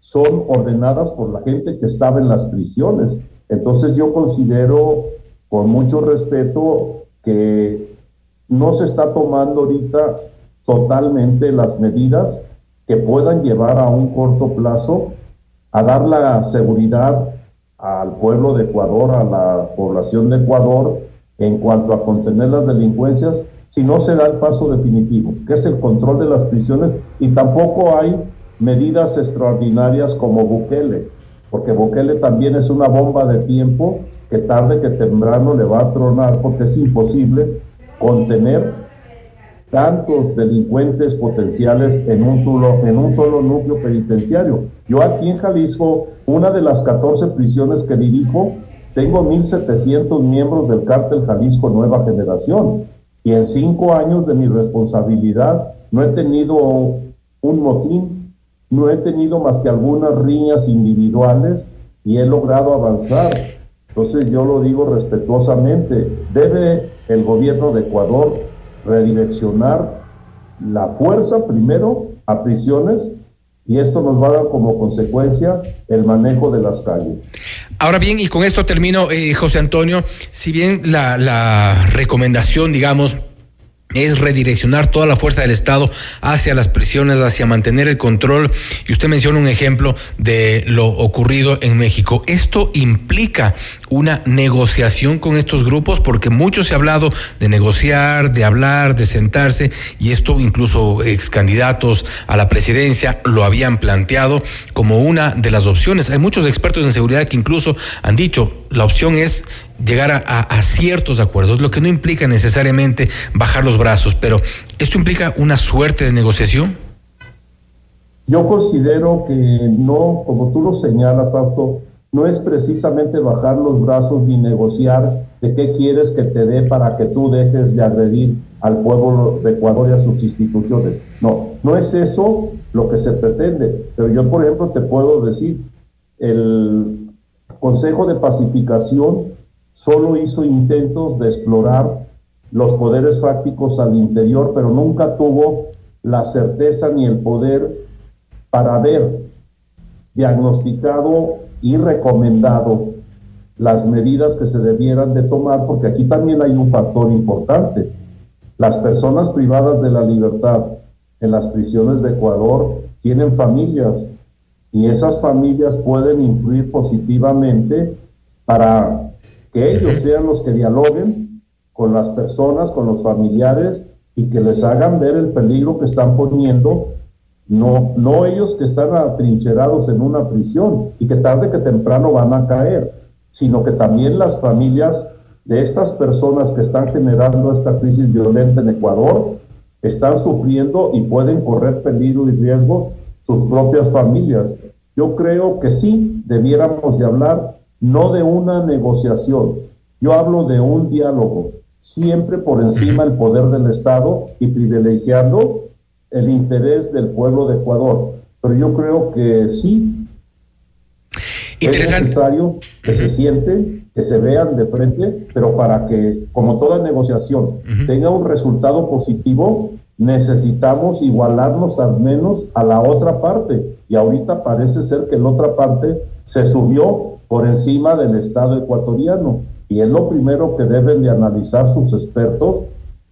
son ordenadas por la gente que estaba en las prisiones. Entonces yo considero con mucho respeto que no se está tomando ahorita totalmente las medidas que puedan llevar a un corto plazo a dar la seguridad al pueblo de Ecuador, a la población de Ecuador, en cuanto a contener las delincuencias, si no se da el paso definitivo, que es el control de las prisiones, y tampoco hay medidas extraordinarias como Bukele porque Bukele también es una bomba de tiempo que tarde que temprano le va a tronar porque es imposible contener tantos delincuentes potenciales en un solo, en un solo núcleo penitenciario. Yo aquí en Jalisco, una de las 14 prisiones que dirijo, tengo 1.700 miembros del cártel Jalisco Nueva Generación. Y en cinco años de mi responsabilidad no he tenido un motín no he tenido más que algunas riñas individuales y he logrado avanzar. Entonces yo lo digo respetuosamente, debe el gobierno de Ecuador redireccionar la fuerza primero a prisiones y esto nos va a dar como consecuencia el manejo de las calles. Ahora bien, y con esto termino, eh, José Antonio, si bien la, la recomendación, digamos, es redireccionar toda la fuerza del Estado hacia las prisiones, hacia mantener el control. Y usted menciona un ejemplo de lo ocurrido en México. Esto implica una negociación con estos grupos porque mucho se ha hablado de negociar, de hablar, de sentarse y esto incluso ex candidatos a la presidencia lo habían planteado como una de las opciones. Hay muchos expertos en seguridad que incluso han dicho la opción es llegar a, ciertos acuerdos, lo que no implica necesariamente bajar los brazos, pero ¿esto implica una suerte de negociación? Yo considero que no, como tú lo señalas, Fausto, no es precisamente bajar los brazos ni negociar, de qué quieres que te dé para que tú dejes de agredir al pueblo de Ecuador y a sus instituciones. No, no es eso lo que se pretende. Pero yo, por ejemplo, te puedo decir, el Consejo de Pacificación solo hizo intentos de explorar los poderes fácticos al interior, pero nunca tuvo la certeza ni el poder para haber diagnosticado y recomendado las medidas que se debieran de tomar, porque aquí también hay un factor importante. Las personas privadas de la libertad en las prisiones de Ecuador tienen familias y esas familias pueden influir positivamente para que ellos sean los que dialoguen con las personas, con los familiares y que les hagan ver el peligro que están poniendo, no, no ellos que están atrincherados en una prisión y que tarde que temprano van a caer, sino que también las familias de estas personas que están generando esta crisis violenta en Ecuador están sufriendo y pueden correr peligro y riesgo sus propias familias. Yo creo que sí debiéramos de hablar no de una negociación, yo hablo de un diálogo, siempre por encima del poder del Estado y privilegiando el interés del pueblo de Ecuador. Pero yo creo que sí es necesario que se siente, que se vean de frente, pero para que, como toda negociación, tenga un resultado positivo, necesitamos igualarnos al menos a la otra parte. Y ahorita parece ser que la otra parte se subió por encima del Estado ecuatoriano. Y es lo primero que deben de analizar sus expertos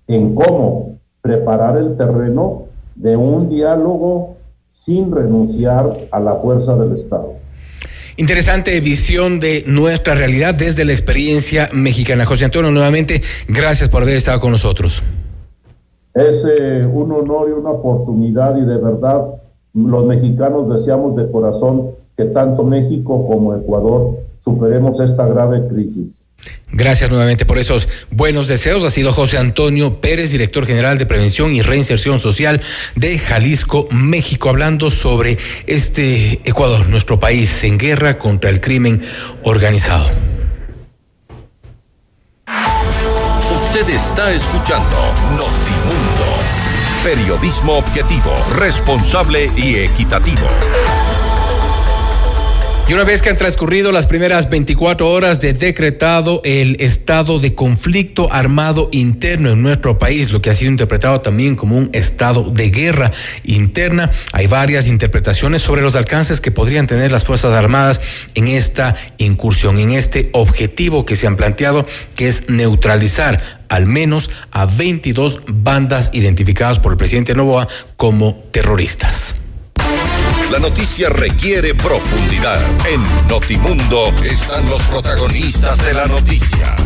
en cómo preparar el terreno de un diálogo sin renunciar a la fuerza del Estado. Interesante visión de nuestra realidad desde la experiencia mexicana. José Antonio, nuevamente, gracias por haber estado con nosotros. Es eh, un honor y una oportunidad y de verdad los mexicanos deseamos de corazón que tanto México como Ecuador superemos esta grave crisis. Gracias nuevamente por esos buenos deseos. Ha sido José Antonio Pérez, director general de Prevención y Reinserción Social de Jalisco, México, hablando sobre este Ecuador, nuestro país en guerra contra el crimen organizado. Usted está escuchando Notimundo. Periodismo objetivo, responsable y equitativo. Y una vez que han transcurrido las primeras 24 horas de decretado el estado de conflicto armado interno en nuestro país, lo que ha sido interpretado también como un estado de guerra interna, hay varias interpretaciones sobre los alcances que podrían tener las Fuerzas Armadas en esta incursión, en este objetivo que se han planteado, que es neutralizar al menos a 22 bandas identificadas por el presidente Novoa como terroristas. La noticia requiere profundidad. En Notimundo están los protagonistas de la noticia.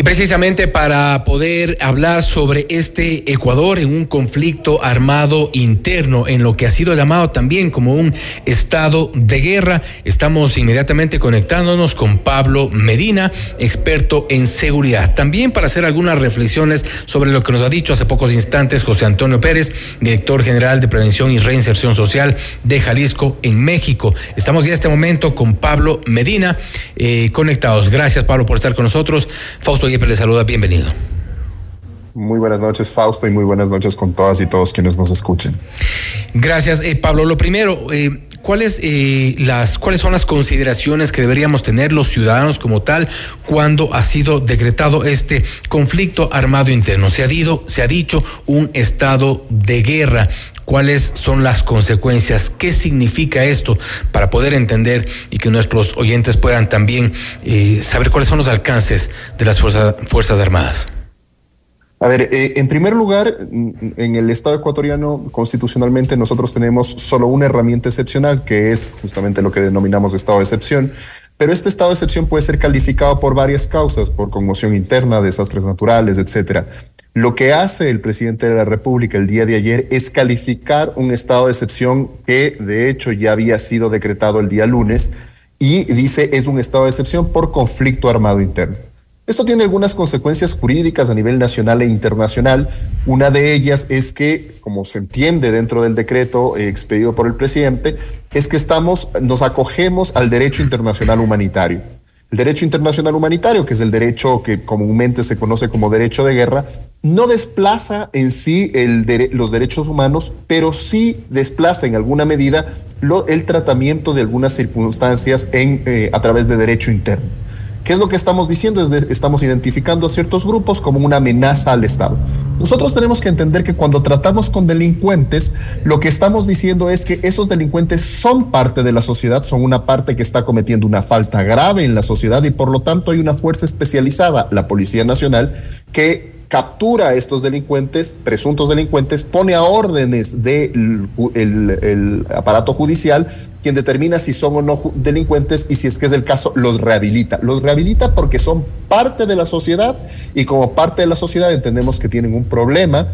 Y precisamente para poder hablar sobre este Ecuador en un conflicto armado interno, en lo que ha sido llamado también como un estado de guerra, estamos inmediatamente conectándonos con Pablo Medina, experto en seguridad. También para hacer algunas reflexiones sobre lo que nos ha dicho hace pocos instantes José Antonio Pérez, director general de Prevención y Reinserción Social de Jalisco en México. Estamos ya en este momento con Pablo Medina eh, conectados. Gracias Pablo por estar con nosotros. Fausto Yepes le saluda, bienvenido. Muy buenas noches, Fausto, y muy buenas noches con todas y todos quienes nos escuchen. Gracias, eh, Pablo. Lo primero, eh, ¿cuáles, eh, las, ¿cuáles son las consideraciones que deberíamos tener los ciudadanos como tal cuando ha sido decretado este conflicto armado interno? Se ha, dicho, se ha dicho un estado de guerra cuáles son las consecuencias, qué significa esto para poder entender y que nuestros oyentes puedan también eh, saber cuáles son los alcances de las Fuerzas, Armadas. A ver, eh, en primer lugar, en el Estado ecuatoriano, constitucionalmente, nosotros tenemos solo una herramienta excepcional, que es justamente lo que denominamos estado de excepción. Pero este estado de excepción puede ser calificado por varias causas, por conmoción interna, desastres naturales, etcétera. Lo que hace el presidente de la República el día de ayer es calificar un estado de excepción que de hecho ya había sido decretado el día lunes y dice es un estado de excepción por conflicto armado interno. Esto tiene algunas consecuencias jurídicas a nivel nacional e internacional. Una de ellas es que, como se entiende dentro del decreto eh, expedido por el presidente, es que estamos, nos acogemos al derecho internacional humanitario. El derecho internacional humanitario, que es el derecho que comúnmente se conoce como derecho de guerra, no desplaza en sí los derechos humanos, pero sí desplaza en alguna medida el tratamiento de algunas circunstancias eh, a través de derecho interno. ¿Qué es lo que estamos diciendo? estamos identificando a ciertos grupos como una amenaza al Estado. Nosotros tenemos que entender que cuando tratamos con delincuentes, lo que estamos diciendo es que esos delincuentes son parte de la sociedad, son una parte que está cometiendo una falta grave en la sociedad y por lo tanto hay una fuerza especializada, la Policía Nacional, que captura a estos delincuentes, presuntos delincuentes, pone a órdenes del el, aparato judicial, quien determina si son o no delincuentes y si es que es el caso, los rehabilita. Los rehabilita porque son parte de la sociedad y como parte de la sociedad entendemos que tienen un problema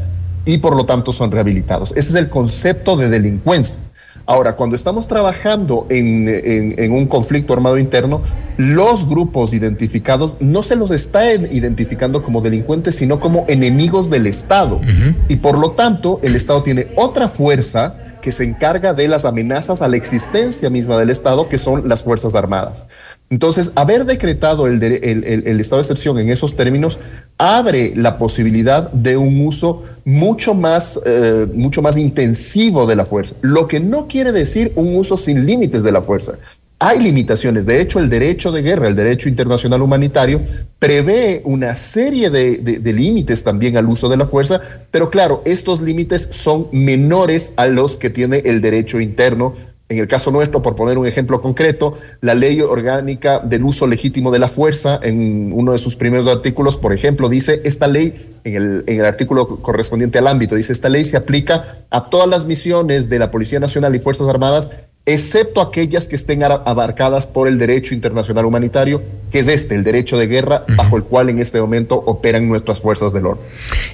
y por lo tanto son rehabilitados. Ese es el concepto de delincuencia. Ahora, cuando estamos trabajando en, un conflicto armado interno, los grupos identificados no se los está identificando como delincuentes, sino como enemigos del Estado. Y por lo tanto, el Estado tiene otra fuerza que se encarga de las amenazas a la existencia misma del Estado, que son las Fuerzas Armadas. Entonces, haber decretado el, estado de excepción en esos términos abre la posibilidad de un uso mucho más, eh, mucho más intensivo de la fuerza, lo que no quiere decir un uso sin límites de la fuerza. Hay limitaciones. De hecho, el derecho de guerra, el derecho internacional humanitario, prevé una serie de límites también al uso de la fuerza, pero claro, estos límites son menores a los que tiene el derecho interno en el caso nuestro, por poner un ejemplo concreto, la ley orgánica del uso legítimo de la fuerza, en uno de sus primeros artículos, por ejemplo, dice, esta ley, en el, en el artículo correspondiente al ámbito, dice, esta ley se aplica a todas las misiones de la Policía Nacional y Fuerzas Armadas excepto aquellas que estén abarcadas por el derecho internacional humanitario, que es este, el derecho de guerra, bajo el cual en este momento operan nuestras fuerzas del orden.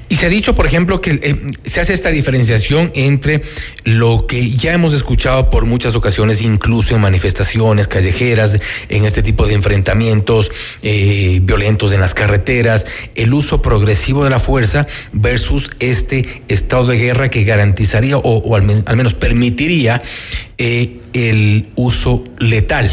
Y se ha dicho, por ejemplo, que eh, se hace esta diferenciación entre lo que ya hemos escuchado por muchas ocasiones, incluso en manifestaciones callejeras, en este tipo de enfrentamientos eh, violentos en las carreteras, el uso progresivo de la fuerza versus este estado de guerra que garantizaría o, al, menos permitiría eh, el uso letal.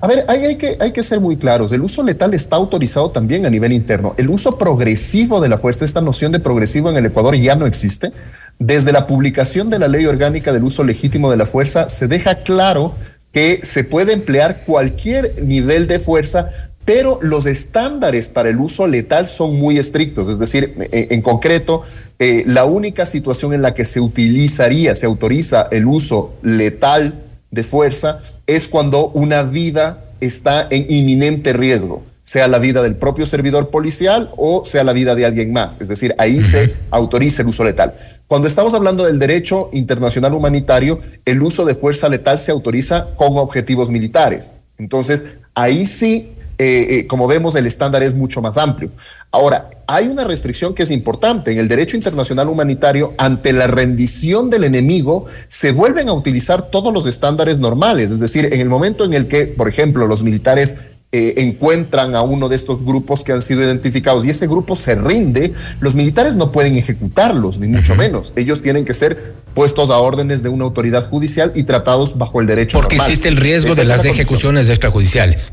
A ver, hay, que ser muy claros. El uso letal está autorizado también a nivel interno. El uso progresivo de la fuerza, esta noción de progresivo en el Ecuador ya no existe. Desde la publicación de la ley orgánica del uso legítimo de la fuerza, se deja claro que se puede emplear cualquier nivel de fuerza, pero los estándares para el uso letal son muy estrictos. Es decir, en concreto, eh, la única situación en la que se utilizaría, se autoriza el uso letal de fuerza es cuando una vida está en inminente riesgo, sea la vida del propio servidor policial o sea la vida de alguien más. Es decir, ahí se autoriza el uso letal. Cuando estamos hablando del derecho internacional humanitario, el uso de fuerza letal se autoriza con objetivos militares. Entonces, ahí sí eh, eh, como vemos, el estándar es mucho más amplio. Ahora, hay una restricción que es importante. En el derecho internacional humanitario, ante la rendición del enemigo, se vuelven a utilizar todos los estándares normales. Es decir, en el momento en el que, por ejemplo, los militares eh, encuentran a uno de estos grupos que han sido identificados y ese grupo se rinde, los militares no pueden ejecutarlos, ni mucho menos. Ellos tienen que ser puestos a órdenes de una autoridad judicial y tratados bajo el derecho. Porque existe el riesgo de las ejecuciones extrajudiciales.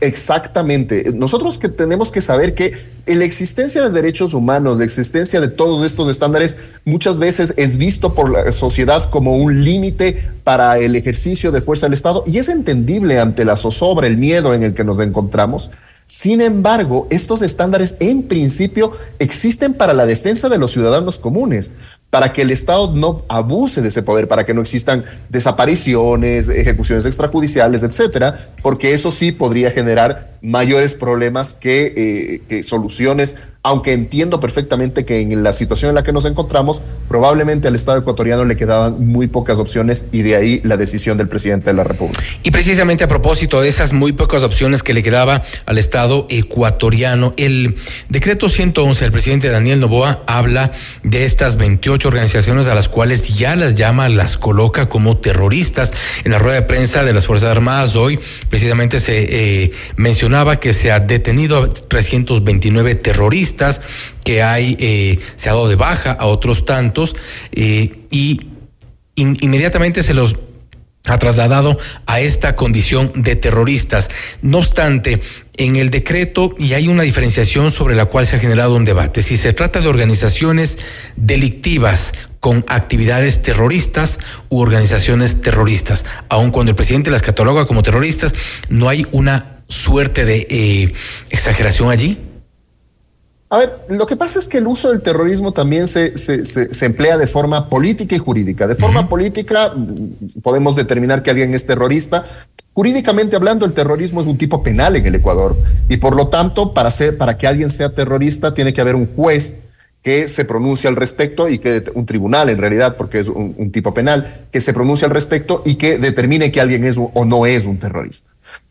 Exactamente. Nosotros que tenemos que saber que la existencia de derechos humanos, la existencia de todos estos estándares, muchas veces es visto por la sociedad como un límite para el ejercicio de fuerza del Estado y es entendible ante la zozobra, el miedo en el que nos encontramos. Sin embargo, estos estándares en principio existen para la defensa de los ciudadanos comunes, para que el Estado no abuse de ese poder, para que no existan desapariciones, ejecuciones extrajudiciales, etcétera, porque eso sí podría generar mayores problemas que, eh, que soluciones aunque entiendo perfectamente que en la situación en la que nos encontramos, probablemente al Estado ecuatoriano le quedaban muy pocas opciones y de ahí la decisión del presidente de la República. Y precisamente a propósito de esas muy pocas opciones que le quedaba al Estado ecuatoriano, el decreto 111 del presidente Daniel Novoa habla de estas 28 organizaciones a las cuales ya las llama, las coloca como terroristas. En la rueda de prensa de las Fuerzas Armadas hoy precisamente se eh, que se ha detenido a 329 terroristas que hay, eh, se ha dado de baja a otros tantos eh, y inmediatamente se los ha trasladado a esta condición de terroristas. No obstante, en el decreto, y hay una diferenciación sobre la cual se ha generado un debate, si se trata de organizaciones delictivas con actividades terroristas u organizaciones terroristas, aun cuando el presidente las cataloga como terroristas, no hay una suerte de eh, exageración allí. A ver, lo que pasa es que el uso del terrorismo también se, se, se, emplea de forma política y jurídica. De forma política mm, podemos determinar que alguien es terrorista. Jurídicamente hablando, el terrorismo es un tipo penal en el Ecuador y por lo tanto, para, ser, para que alguien sea terrorista tiene que haber un juez que se pronuncie al respecto y que un tribunal en realidad, porque es un, un tipo penal, que se pronuncie al respecto y que determine que alguien es o no es un terrorista.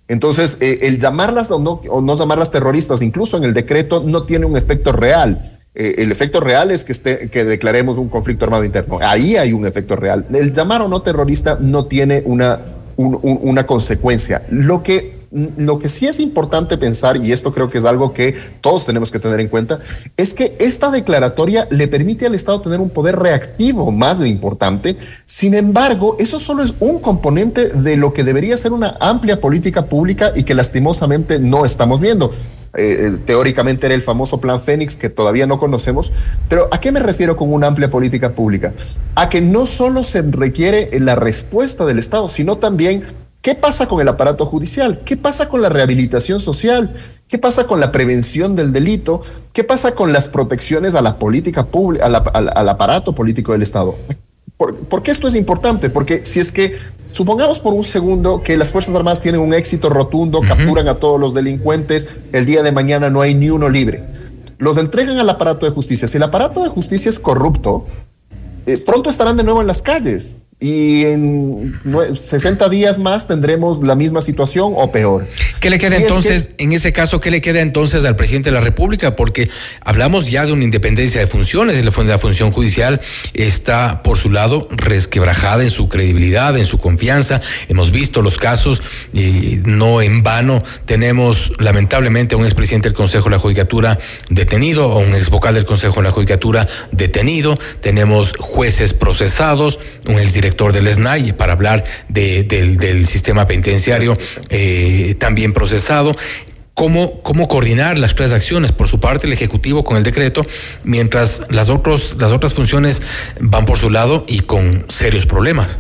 Entonces, eh, el llamarlas o no, o no llamarlas terroristas, incluso en el decreto, no tiene un efecto real. Eh, el efecto real es que, esté, que declaremos un conflicto armado interno. Ahí hay un efecto real. El llamar o no terrorista no tiene una, un, un, una consecuencia. Lo que lo que sí es importante pensar, y esto creo que es algo que todos tenemos que tener en cuenta, es que esta declaratoria le permite al Estado tener un poder reactivo más importante. Sin embargo, eso solo es un componente de lo que debería ser una amplia política pública y que lastimosamente no estamos viendo. Eh, teóricamente era el famoso plan Fénix que todavía no conocemos, pero ¿a qué me refiero con una amplia política pública? A que no solo se requiere la respuesta del Estado, sino también ¿Qué pasa con el aparato judicial? ¿Qué pasa con la rehabilitación social? ¿Qué pasa con la prevención del delito? ¿Qué pasa con las protecciones a la política pública, al, al, aparato político del Estado? ¿Por, ¿Por, qué esto es importante? Porque si es que supongamos por un segundo que las Fuerzas Armadas tienen un éxito rotundo, uh -huh. capturan a todos los delincuentes, el día de mañana no hay ni uno libre. Los entregan al aparato de justicia. Si el aparato de justicia es corrupto, eh, pronto estarán de nuevo en las calles y en 60 días más tendremos la misma situación o peor. ¿Qué le queda si entonces, es que, en ese caso, qué le queda entonces al presidente de la República? Porque hablamos ya de una independencia de funciones, la función judicial está por su lado resquebrajada en su credibilidad, en su confianza. Hemos visto los casos y no en vano tenemos lamentablemente a un expresidente del Consejo de la Judicatura detenido, a un ex vocal del Consejo de la Judicatura detenido, tenemos jueces procesados, un exdirector director del SNAI para hablar de, del, sistema penitenciario eh, también procesado. Cómo, cómo coordinar las tres acciones, por su parte el Ejecutivo con el decreto, mientras las, otros, las otras funciones van por su lado y con serios problemas.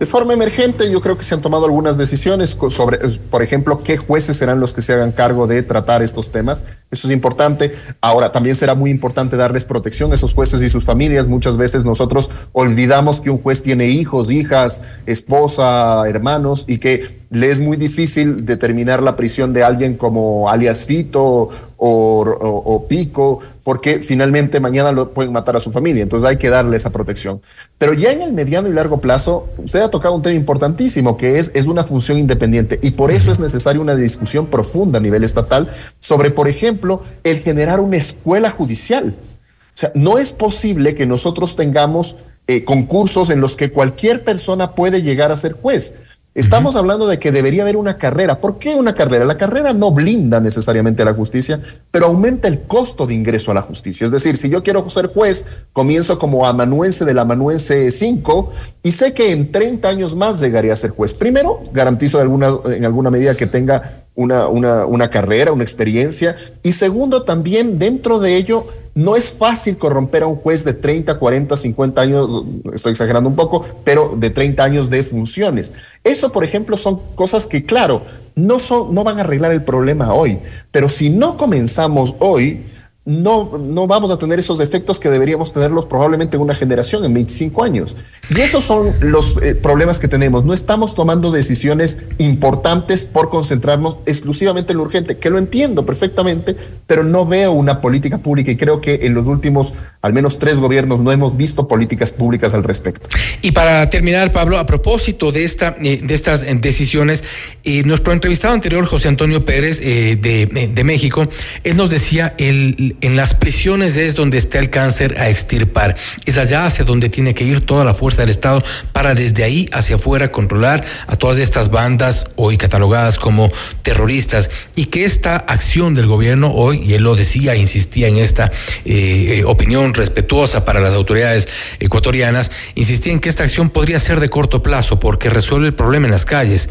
De forma emergente, yo creo que se han tomado algunas decisiones sobre, por ejemplo, qué jueces serán los que se hagan cargo de tratar estos temas. Eso es importante. Ahora, también será muy importante darles protección a esos jueces y sus familias. Muchas veces nosotros olvidamos que un juez tiene hijos, hijas, esposa, hermanos y que le es muy difícil determinar la prisión de alguien como alias Fito o, Pico, porque finalmente mañana lo pueden matar a su familia. Entonces hay que darle esa protección. Pero ya en el mediano y largo plazo, usted ha tocado un tema importantísimo, que es, es una función independiente. Y por eso es necesaria una discusión profunda a nivel estatal sobre, por ejemplo, el generar una escuela judicial. O sea, no es posible que nosotros tengamos eh, concursos en los que cualquier persona puede llegar a ser juez. Estamos uh -huh. hablando de que debería haber una carrera. ¿Por qué una carrera? La carrera no blinda necesariamente a la justicia, pero aumenta el costo de ingreso a la justicia. Es decir, si yo quiero ser juez, comienzo como amanuense del amanuense 5 y sé que en 30 años más llegaría a ser juez. Primero, garantizo de alguna, en alguna medida que tenga una, una, una carrera, una experiencia. Y segundo, también dentro de ello, no es fácil corromper a un juez de 30, 40, 50 años, estoy exagerando un poco, pero de 30 años de funciones. Eso, por ejemplo, son cosas que, claro, no, son, no van a arreglar el problema hoy, pero si no comenzamos hoy, no, no vamos a tener esos efectos que deberíamos tenerlos probablemente en una generación, en 25 años. Y esos son los eh, problemas que tenemos. No estamos tomando decisiones importantes por concentrarnos exclusivamente en lo urgente, que lo entiendo perfectamente, pero no veo una política pública y creo que en los últimos al menos tres gobiernos no hemos visto políticas públicas al respecto. Y para terminar, Pablo, a propósito de, esta, eh, de estas decisiones, eh, nuestro entrevistado anterior, José Antonio Pérez, de, de México, él nos decía el en las prisiones es donde está el cáncer a extirpar. Es allá hacia donde tiene que ir toda la fuerza del Estado para desde ahí hacia afuera controlar a todas estas bandas hoy catalogadas como terroristas y que esta acción del gobierno hoy, y él lo decía, insistía en esta eh, eh, opinión respetuosa para las autoridades ecuatorianas, insistía en que esta acción podría ser de corto plazo porque resuelve el problema en las calles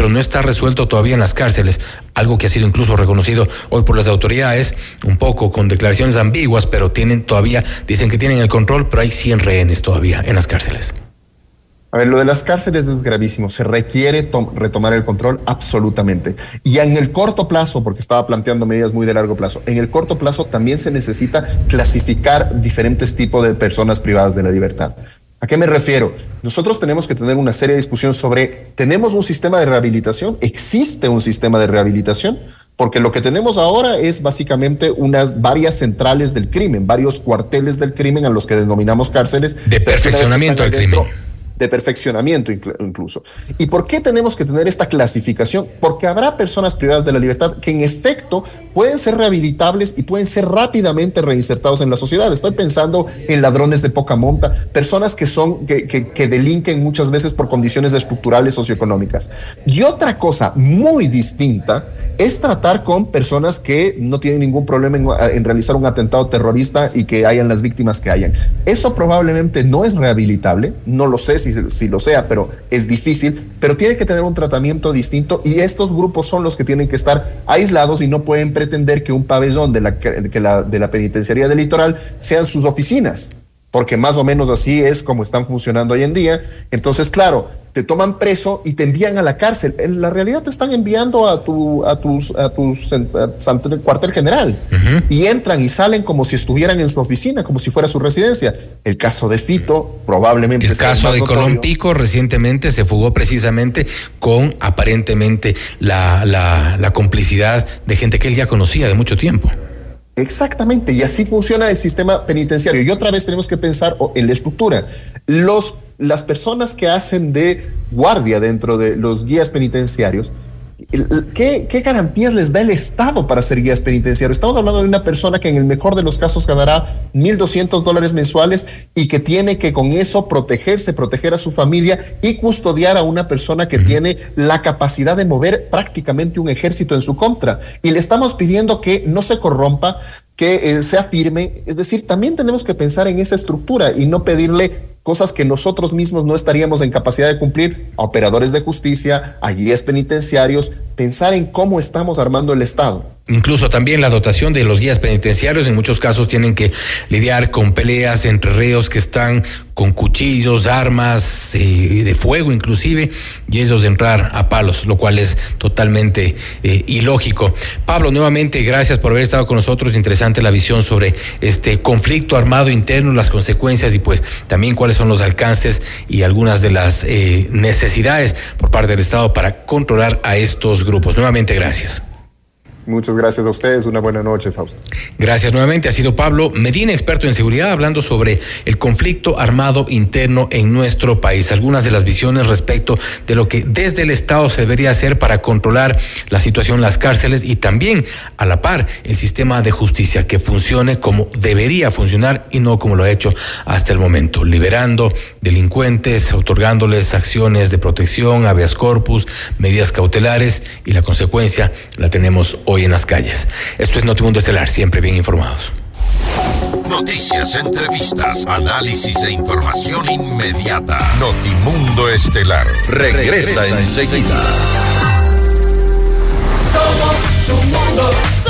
pero no está resuelto todavía en las cárceles, algo que ha sido incluso reconocido hoy por las autoridades, un poco con declaraciones ambiguas, pero tienen todavía, dicen que tienen el control, pero hay 100 rehenes todavía en las cárceles. A ver, lo de las cárceles es gravísimo. Se requiere retomar el control absolutamente. Y en el corto plazo, porque estaba planteando medidas muy de largo plazo, en el corto plazo también se necesita clasificar diferentes tipos de personas privadas de la libertad. ¿A qué me refiero? Nosotros tenemos que tener una seria discusión sobre, ¿tenemos un sistema de rehabilitación? ¿Existe un sistema de rehabilitación? Porque lo que tenemos ahora es básicamente unas varias centrales del crimen, varios cuarteles del crimen a los que denominamos cárceles. De perfeccionamiento del crimen de perfeccionamiento incluso. ¿Y por qué tenemos que tener esta clasificación? Porque habrá personas privadas de la libertad que en efecto pueden ser rehabilitables y pueden ser rápidamente reinsertados en la sociedad. Estoy pensando en ladrones de poca monta, personas que son, que, que, delinquen muchas veces por condiciones estructurales socioeconómicas. Y otra cosa muy distinta es tratar con personas que no tienen ningún problema en, en realizar un atentado terrorista y que hayan las víctimas que hayan. Eso probablemente no es rehabilitable, no lo sé si si, lo sea, pero es difícil, pero tiene que tener un tratamiento distinto y estos grupos son los que tienen que estar aislados y no pueden pretender que un pabellón de la, que la, de la penitenciaría del litoral sean sus oficinas porque más o menos así es como están funcionando hoy en día. Entonces, claro, te toman preso y te envían a la cárcel. En la realidad te están enviando a tu a tus a tus cuartel general y entran y salen como si estuvieran en su oficina, como si fuera su residencia. El caso de Fito probablemente el caso de Colón Pico recientemente se fugó precisamente con aparentemente la, la, la complicidad de gente que él ya conocía de mucho tiempo. Exactamente, y así funciona el sistema penitenciario. Y otra vez tenemos que pensar en la estructura. Los, las personas que hacen de guardia dentro de los guías penitenciarios ¿Qué, garantías les da el Estado para ser guías penitenciarios? Estamos hablando de una persona que en el mejor de los casos ganará 1.200 dólares mensuales y que tiene que con eso protegerse, proteger a su familia y custodiar a una persona que tiene la capacidad de mover prácticamente un ejército en su contra. Y le estamos pidiendo que no se corrompa, que eh, sea firme. Es decir, también tenemos que pensar en esa estructura y no pedirle cosas que nosotros mismos no estaríamos en capacidad de cumplir a operadores de justicia, a guías penitenciarios, pensar en cómo estamos armando el Estado. Incluso también la dotación de los guías penitenciarios en muchos casos tienen que lidiar con peleas entre reos que están con cuchillos, armas eh, de fuego inclusive, y ellos entrar a palos, lo cual es totalmente eh, ilógico. Pablo, nuevamente gracias por haber estado con nosotros. Interesante la visión sobre este conflicto armado interno, las consecuencias y pues también cuáles son los alcances y algunas de las eh, necesidades por parte del Estado para controlar a estos grupos. Nuevamente gracias. Muchas gracias a ustedes. Una buena noche, Fausto. Gracias nuevamente. Ha sido Pablo Medina, experto en seguridad, hablando sobre el conflicto armado interno en nuestro país. Algunas de las visiones respecto de lo que desde el Estado se debería hacer para controlar la situación en las cárceles y también a la par el sistema de justicia que funcione como debería funcionar y no como lo ha hecho hasta el momento, liberando delincuentes, otorgándoles acciones de protección, habeas corpus, medidas cautelares y la consecuencia la tenemos hoy hoy en las calles. Esto es Notimundo Estelar, siempre bien informados. Noticias, entrevistas, análisis e información inmediata. Notimundo Estelar regresa, enseguida. Somos tu mundo, mundo.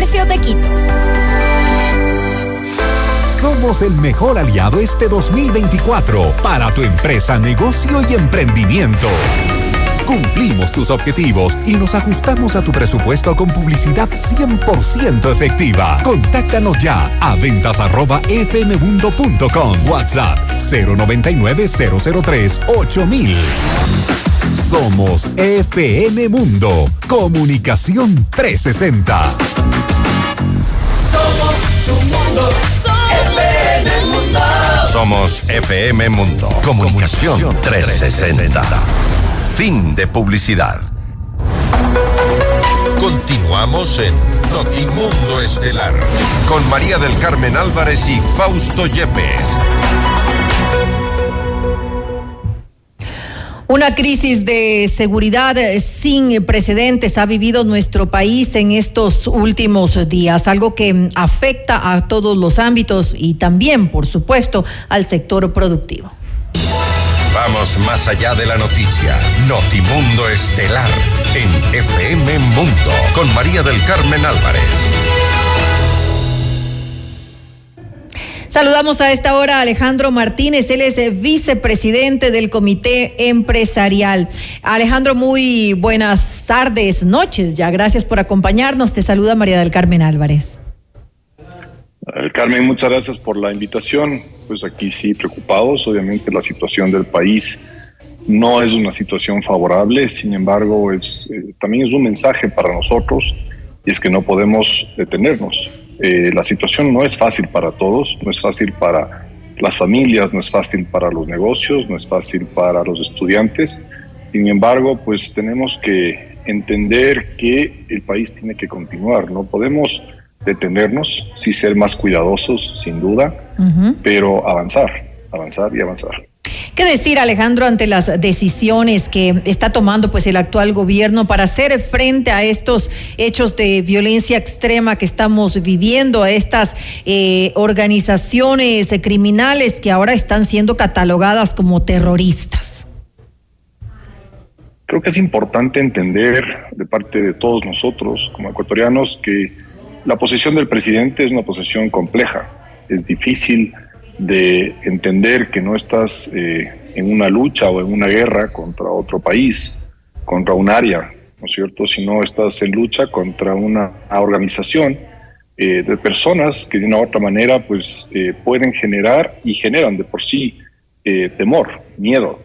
Comercio Quito. Somos el mejor aliado este 2024 para tu empresa, negocio y emprendimiento. Cumplimos tus objetivos y nos ajustamos a tu presupuesto con publicidad 100% efectiva. Contáctanos ya a ventas@fmmundo.com. WhatsApp 099 003 8000. Somos FM Mundo. Comunicación 360. Somos tu mundo. FM Mundo. Somos FM Mundo. Comunicación 360. Fin de publicidad. Continuamos en Notimundo Estelar con María del Carmen Álvarez y Fausto Yepes. Una crisis de seguridad sin precedentes ha vivido nuestro país en estos últimos días, algo que afecta a todos los ámbitos y también, por supuesto, al sector productivo. Vamos más allá de la noticia. Notimundo Estelar en FM Mundo con María del Carmen Álvarez. Saludamos a esta hora a Alejandro Martínez, él es vicepresidente del Comité Empresarial. Alejandro, muy buenas tardes, noches ya. Gracias por acompañarnos. Te saluda María del Carmen Álvarez. Eh, Carmen, muchas gracias por la invitación. Pues aquí sí, preocupados. Obviamente la situación del país no es una situación favorable, sin embargo, es, eh, también es un mensaje para nosotros y es que no podemos detenernos. Eh, la situación no es fácil para todos, no es fácil para las familias, no es fácil para los negocios, no es fácil para los estudiantes. Sin embargo, pues tenemos que entender que el país tiene que continuar. No podemos detenernos, sí ser más cuidadosos, sin duda, pero avanzar, avanzar y avanzar. ¿Qué decir, Alejandro, ante las decisiones que está tomando pues el actual gobierno para hacer frente a estos hechos de violencia extrema que estamos viviendo, a estas eh, organizaciones criminales que ahora están siendo catalogadas como terroristas? Creo que es importante entender de parte de todos nosotros como ecuatorianos que la posición del presidente es una posición compleja, es difícil de entender que no estás eh, en una lucha o en una guerra contra otro país, contra un área, ¿no es cierto? Sino estás en lucha contra una organización eh, de personas que de una u otra manera pues eh, pueden generar y generan de por sí temor, miedo.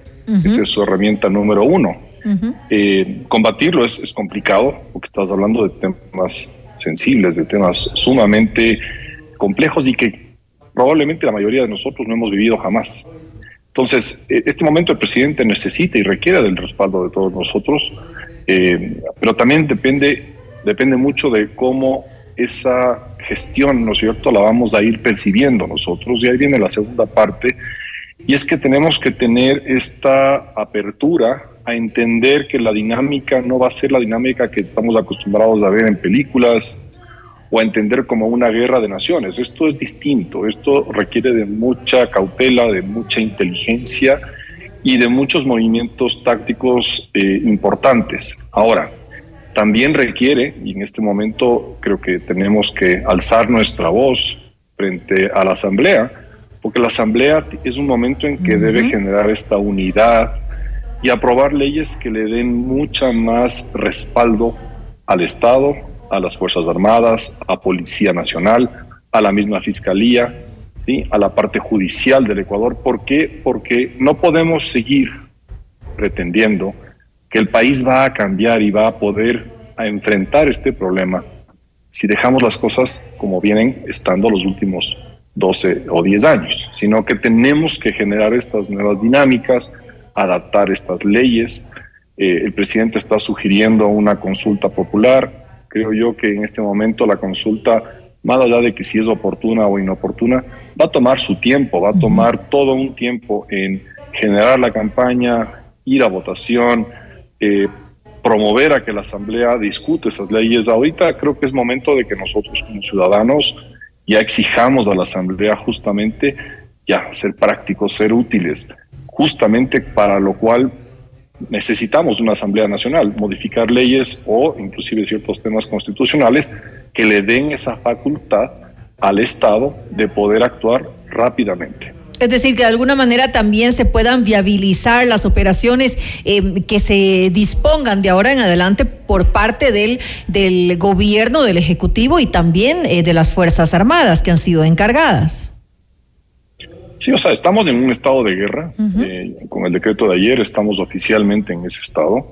Esa es su herramienta número uno. combatirlo es, es complicado porque estás hablando de temas sensibles, de temas sumamente complejos y que probablemente la mayoría de nosotros no hemos vivido jamás. Entonces, e, este momento el presidente necesita y requiere del respaldo de todos nosotros, eh, pero también depende, depende mucho de cómo esa gestión, ¿no es cierto?, la vamos a ir percibiendo nosotros. Y ahí viene la segunda parte, y es que tenemos que tener esta apertura a entender que la dinámica no va a ser la dinámica que estamos acostumbrados a ver en películas o a entender como una guerra de naciones. Esto es distinto, esto requiere de mucha cautela, de mucha inteligencia y de muchos movimientos tácticos eh, importantes. Ahora, también requiere, y en este momento creo que tenemos que alzar nuestra voz frente a la Asamblea, porque la Asamblea es un momento en que debe generar esta unidad y aprobar leyes que le den mucha más respaldo al Estado, a las Fuerzas Armadas, a Policía Nacional, a la misma Fiscalía, ¿sí? a la parte judicial del Ecuador. ¿Por qué? Porque no podemos seguir pretendiendo que el país va a cambiar y va a poder a enfrentar este problema si dejamos las cosas como vienen estando los últimos 12 o 10 años, sino que tenemos que generar estas nuevas dinámicas, adaptar estas leyes. Eh, el presidente está sugiriendo una consulta popular. Creo yo que en este momento la consulta, más allá de que si es oportuna o inoportuna, va a tomar su tiempo, va a tomar todo un tiempo en generar la campaña, ir a votación, eh, promover a que la Asamblea discute esas leyes. Ahorita creo que es momento de que nosotros como ciudadanos ya exijamos a la Asamblea justamente ya ser prácticos, ser útiles justamente para lo cual necesitamos una Asamblea Nacional, modificar leyes o inclusive ciertos temas constitucionales que le den esa facultad al Estado de poder actuar rápidamente. Es decir, que de alguna manera también se puedan viabilizar las operaciones eh, que se dispongan de ahora en adelante por parte del, del gobierno, del Ejecutivo y también eh, de las Fuerzas Armadas que han sido encargadas. Sí, o sea, estamos en un estado de guerra. eh, con el decreto de ayer estamos oficialmente en ese estado.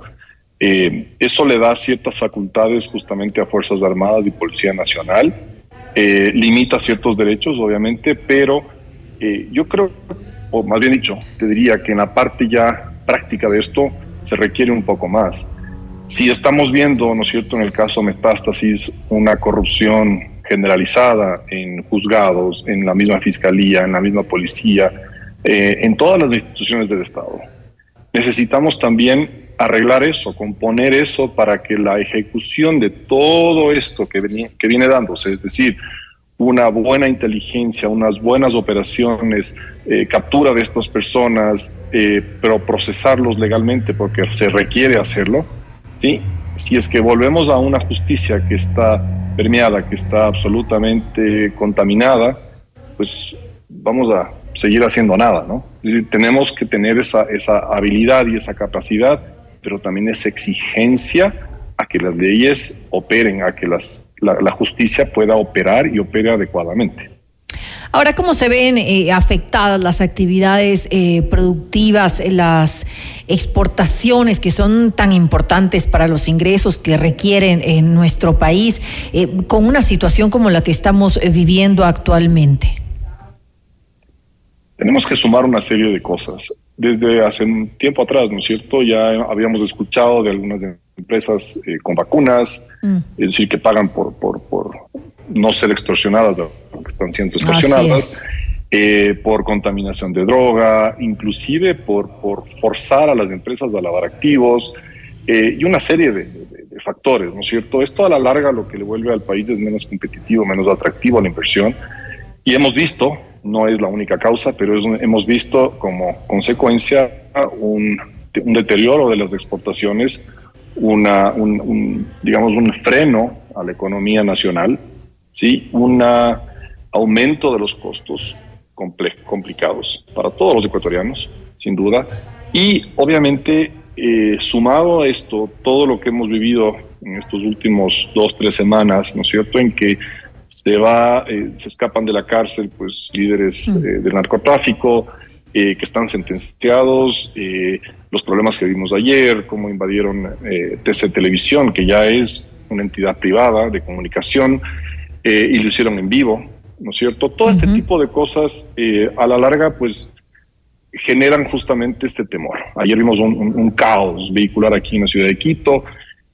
Eh, eso le da ciertas facultades justamente a Fuerzas Armadas y Policía Nacional. Eh, limita ciertos derechos, obviamente, pero eh, yo creo, o más bien dicho, te diría que en la parte ya práctica de esto se requiere un poco más. Si estamos viendo, ¿no es cierto?, en el caso Metástasis, una corrupción generalizada en juzgados, en la misma fiscalía, en la misma policía, eh, en todas las instituciones del Estado. Necesitamos también arreglar eso, componer eso para que la ejecución de todo esto que, veni- que viene dándose, es decir, una buena inteligencia, unas buenas operaciones, eh, captura de estas personas, eh, pero procesarlos legalmente porque se requiere hacerlo, ¿sí? Si es que volvemos a una justicia que está permeada, que está absolutamente contaminada, pues vamos a seguir haciendo nada, ¿no? Tenemos que tener esa, esa habilidad y esa capacidad, pero también esa exigencia a que las leyes operen, a que las, la, la justicia pueda operar y opere adecuadamente. Ahora, ¿cómo se ven eh, afectadas las actividades eh, productivas, eh, las exportaciones que son tan importantes para los ingresos que requieren en nuestro país, eh, con una situación como la que estamos viviendo actualmente? Tenemos que sumar una serie de cosas. Desde hace un tiempo atrás, ¿no es cierto? Ya habíamos escuchado de algunas empresas con vacunas, es decir, que pagan por, por, por no ser extorsionadas, porque están siendo extorsionadas, eh, por contaminación de droga, inclusive por, por forzar a las empresas a lavar activos eh, y una serie de, de- de factores, ¿no es cierto? Esto a la larga lo que le vuelve al país es menos competitivo, menos atractivo a la inversión. Y hemos visto, no es la única causa, pero es un- hemos visto como consecuencia un, un deterioro de las exportaciones, una, un, un, digamos, un freno a la economía nacional, ¿sí? un aumento de los costos complicados para todos los ecuatorianos, sin duda. Y obviamente, eh, sumado a esto, todo lo que hemos vivido en estos últimos dos, tres semanas, ¿no es cierto?, en que se va, eh, se escapan de la cárcel, pues líderes eh, del narcotráfico eh, que están sentenciados, eh, los problemas que vimos ayer, cómo invadieron eh, TC Televisión, que ya es una entidad privada de comunicación, eh, y lo hicieron en vivo, ¿no es cierto? Todo este tipo de cosas eh, a la larga, pues generan justamente este temor. Ayer vimos un, un- un caos vehicular aquí en la ciudad de Quito.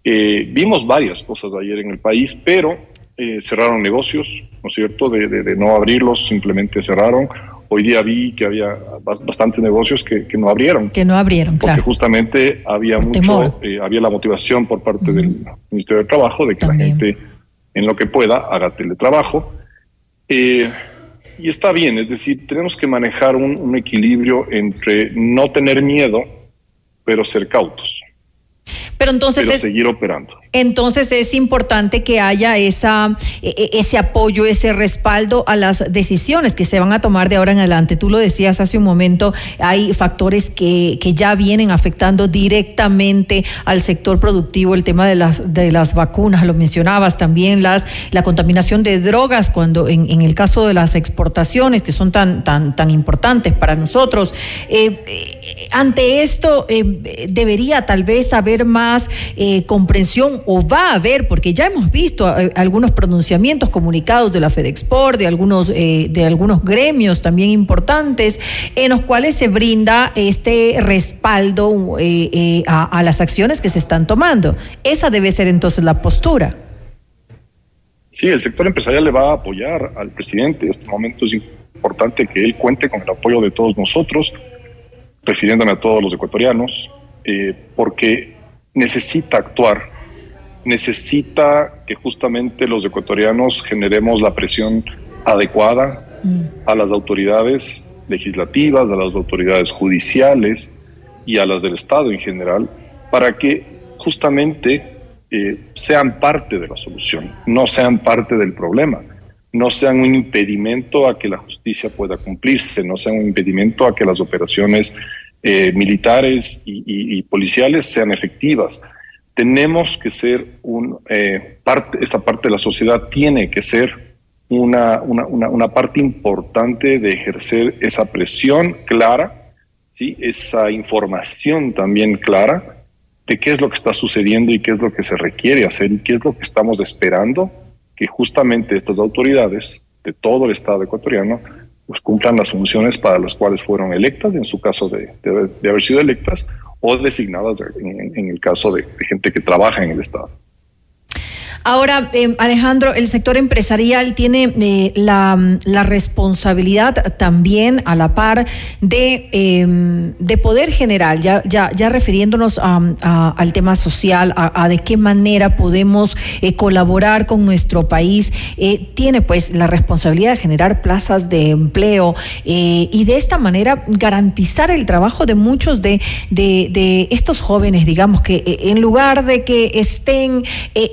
Eh, vimos varias cosas ayer en el país, pero eh, cerraron negocios, ¿no es cierto? De, de- de no abrirlos, simplemente cerraron. Hoy día vi que había bas- bastantes negocios que, que no abrieron. Que no abrieron, Porque claro. justamente había mucho, había la motivación por parte del Ministerio de Trabajo de que la gente, en lo que pueda, haga teletrabajo. Eh, y está bien, es decir, tenemos que manejar un, un equilibrio entre no tener miedo, pero ser cautos, Pero entonces pero es, seguir operando. Entonces es importante que haya esa, e- e- ese apoyo, ese respaldo a las decisiones que se van a tomar de ahora en adelante. Tú lo decías hace un momento, hay factores que, que ya vienen afectando directamente al sector productivo, el tema de las, de las vacunas, lo mencionabas también, las, la contaminación de drogas, cuando en, en el caso de las exportaciones, que son tan, tan, tan importantes para nosotros. Eh, eh, ante esto, eh, debería tal vez haber más eh, comprensión o va a haber, porque ya hemos visto eh, algunos pronunciamientos comunicados de la FedExport, de algunos, de algunos gremios también importantes, en los cuales se brinda este respaldo a, a las acciones que se están tomando. Esa debe ser entonces la postura. Sí, el sector empresarial le va a apoyar al presidente. En este momento es importante que él cuente con el apoyo de todos nosotros, refiriéndome a todos los ecuatorianos, eh, porque necesita actuar, necesita que justamente los ecuatorianos generemos la presión adecuada a las autoridades legislativas, a las autoridades judiciales, y a las del Estado en general para que justamente eh, sean parte de la solución, no sean parte del problema, no sean un impedimento a que la justicia pueda cumplirse, no sean un impedimento a que las operaciones eh, militares y, policiales sean efectivas. Tenemos que ser un eh, parte, esta parte de la sociedad tiene que ser una, una, una, parte importante de ejercer esa presión clara, ¿sí? esa información también clara de qué es lo que está sucediendo y qué es lo que se requiere hacer y qué es lo que estamos esperando que justamente estas autoridades de todo el Estado ecuatoriano pues cumplan las funciones para las cuales fueron electas, en su caso de, de, haber sido electas, o designadas en el caso de gente que trabaja en el Estado. Ahora, eh, Alejandro, el sector empresarial tiene eh, la, responsabilidad también a la par de, em, de poder general, ya, ya, ya refiriéndonos al tema social, a, de qué manera podemos eh, colaborar con nuestro país, tiene pues la responsabilidad de generar plazas de empleo y de esta manera garantizar el trabajo de muchos de, de estos jóvenes, digamos, que en lugar de que estén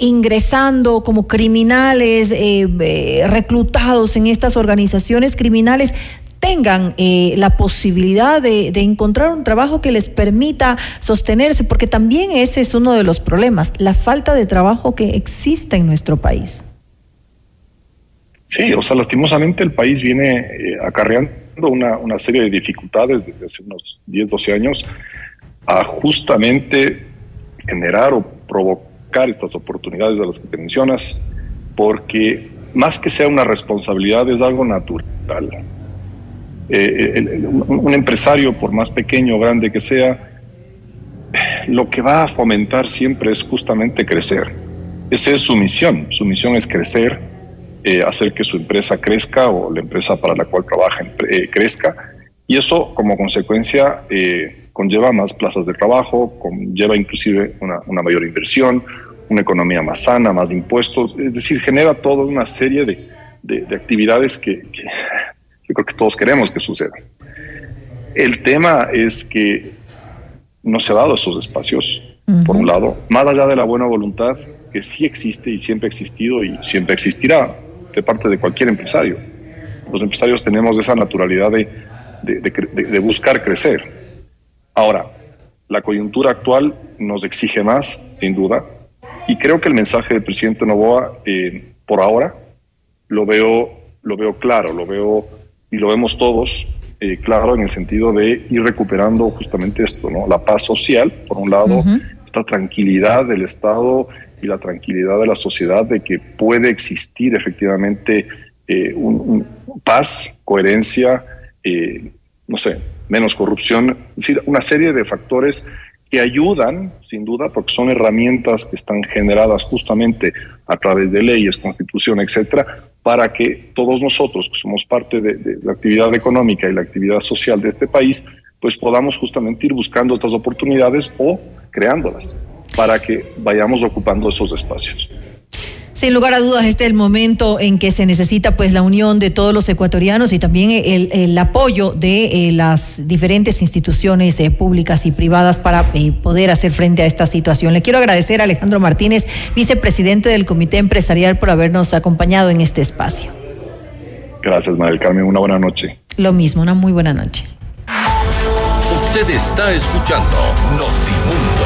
ingresando, como criminales eh, eh, reclutados en estas organizaciones criminales tengan eh, la posibilidad de, encontrar un trabajo que les permita sostenerse, porque también ese es uno de los problemas, la falta de trabajo que existe en nuestro país. Sí, o sea, lastimosamente el país viene acarreando una, una, serie de dificultades desde hace unos 10, 12 años a justamente generar o provocar estas oportunidades de las que te mencionas, porque más que sea una responsabilidad es algo natural. Eh, un, empresario, por más pequeño o grande que sea, lo que va a fomentar siempre es justamente crecer. Esa es su misión. Su misión es crecer, eh, hacer que su empresa crezca o la empresa para la cual trabaja eh, crezca. Y eso, como consecuencia, conlleva más plazas de trabajo, conlleva inclusive una, una mayor inversión, una economía más sana, más impuestos, es decir, genera toda una serie de, de, actividades que, que, yo creo que todos queremos que sucedan. El tema es que no se ha dado esos espacios, por un lado, más allá de la buena voluntad que sí existe y siempre ha existido y siempre existirá de parte de cualquier empresario. Los empresarios tenemos esa naturalidad de buscar crecer. Ahora, la coyuntura actual nos exige más, sin duda, y creo que el mensaje del presidente Novoa, eh, por ahora, lo veo, lo veo claro, lo veo y lo vemos todos eh, claro en el sentido de ir recuperando justamente esto, ¿no? La paz social, por un lado, esta tranquilidad del Estado y la tranquilidad de la sociedad de que puede existir efectivamente eh, un, paz, coherencia, no sé, menos corrupción, es decir, una serie de factores que ayudan, sin duda, porque son herramientas que están generadas justamente a través de leyes, constitución, etcétera, para que todos nosotros, que somos parte de, la actividad económica y la actividad social de este país, pues podamos justamente ir buscando estas oportunidades o creándolas para que vayamos ocupando esos espacios. Sin lugar a dudas, este es el momento en que se necesita pues la unión de todos los ecuatorianos y también el, apoyo de eh, las diferentes instituciones eh, públicas y privadas para eh, poder hacer frente a esta situación. Le quiero agradecer a Alejandro Martínez, vicepresidente del Comité Empresarial, por habernos acompañado en este espacio. Gracias, María Carmen. Una buena noche. Lo mismo, una muy buena noche. Usted está escuchando Notimundo.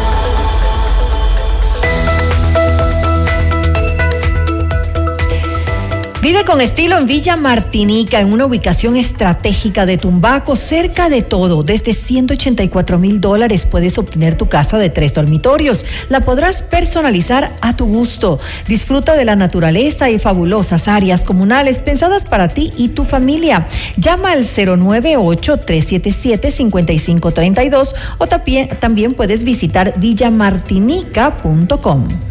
Vive con estilo en Villa Martinica, en una ubicación estratégica de Tumbaco, cerca de todo. Desde 184 mil dólares puedes obtener tu casa de tres dormitorios. La podrás personalizar a tu gusto. Disfruta de la naturaleza y fabulosas áreas comunales pensadas para ti y tu familia. Llama al 098-377-5532 o también, también puedes visitar villamartinica.com.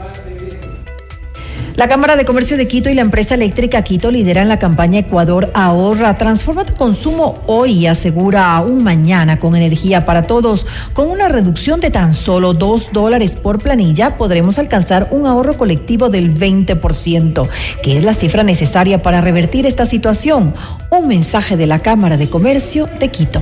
La Cámara de Comercio de Quito y la empresa eléctrica Quito lideran la campaña Ecuador Ahorra. Transforma tu consumo hoy y asegura un mañana con energía para todos. Con una reducción de tan solo dos dólares por planilla, podremos alcanzar un ahorro colectivo del 20%, que es la cifra necesaria para revertir esta situación. Un mensaje de la Cámara de Comercio de Quito.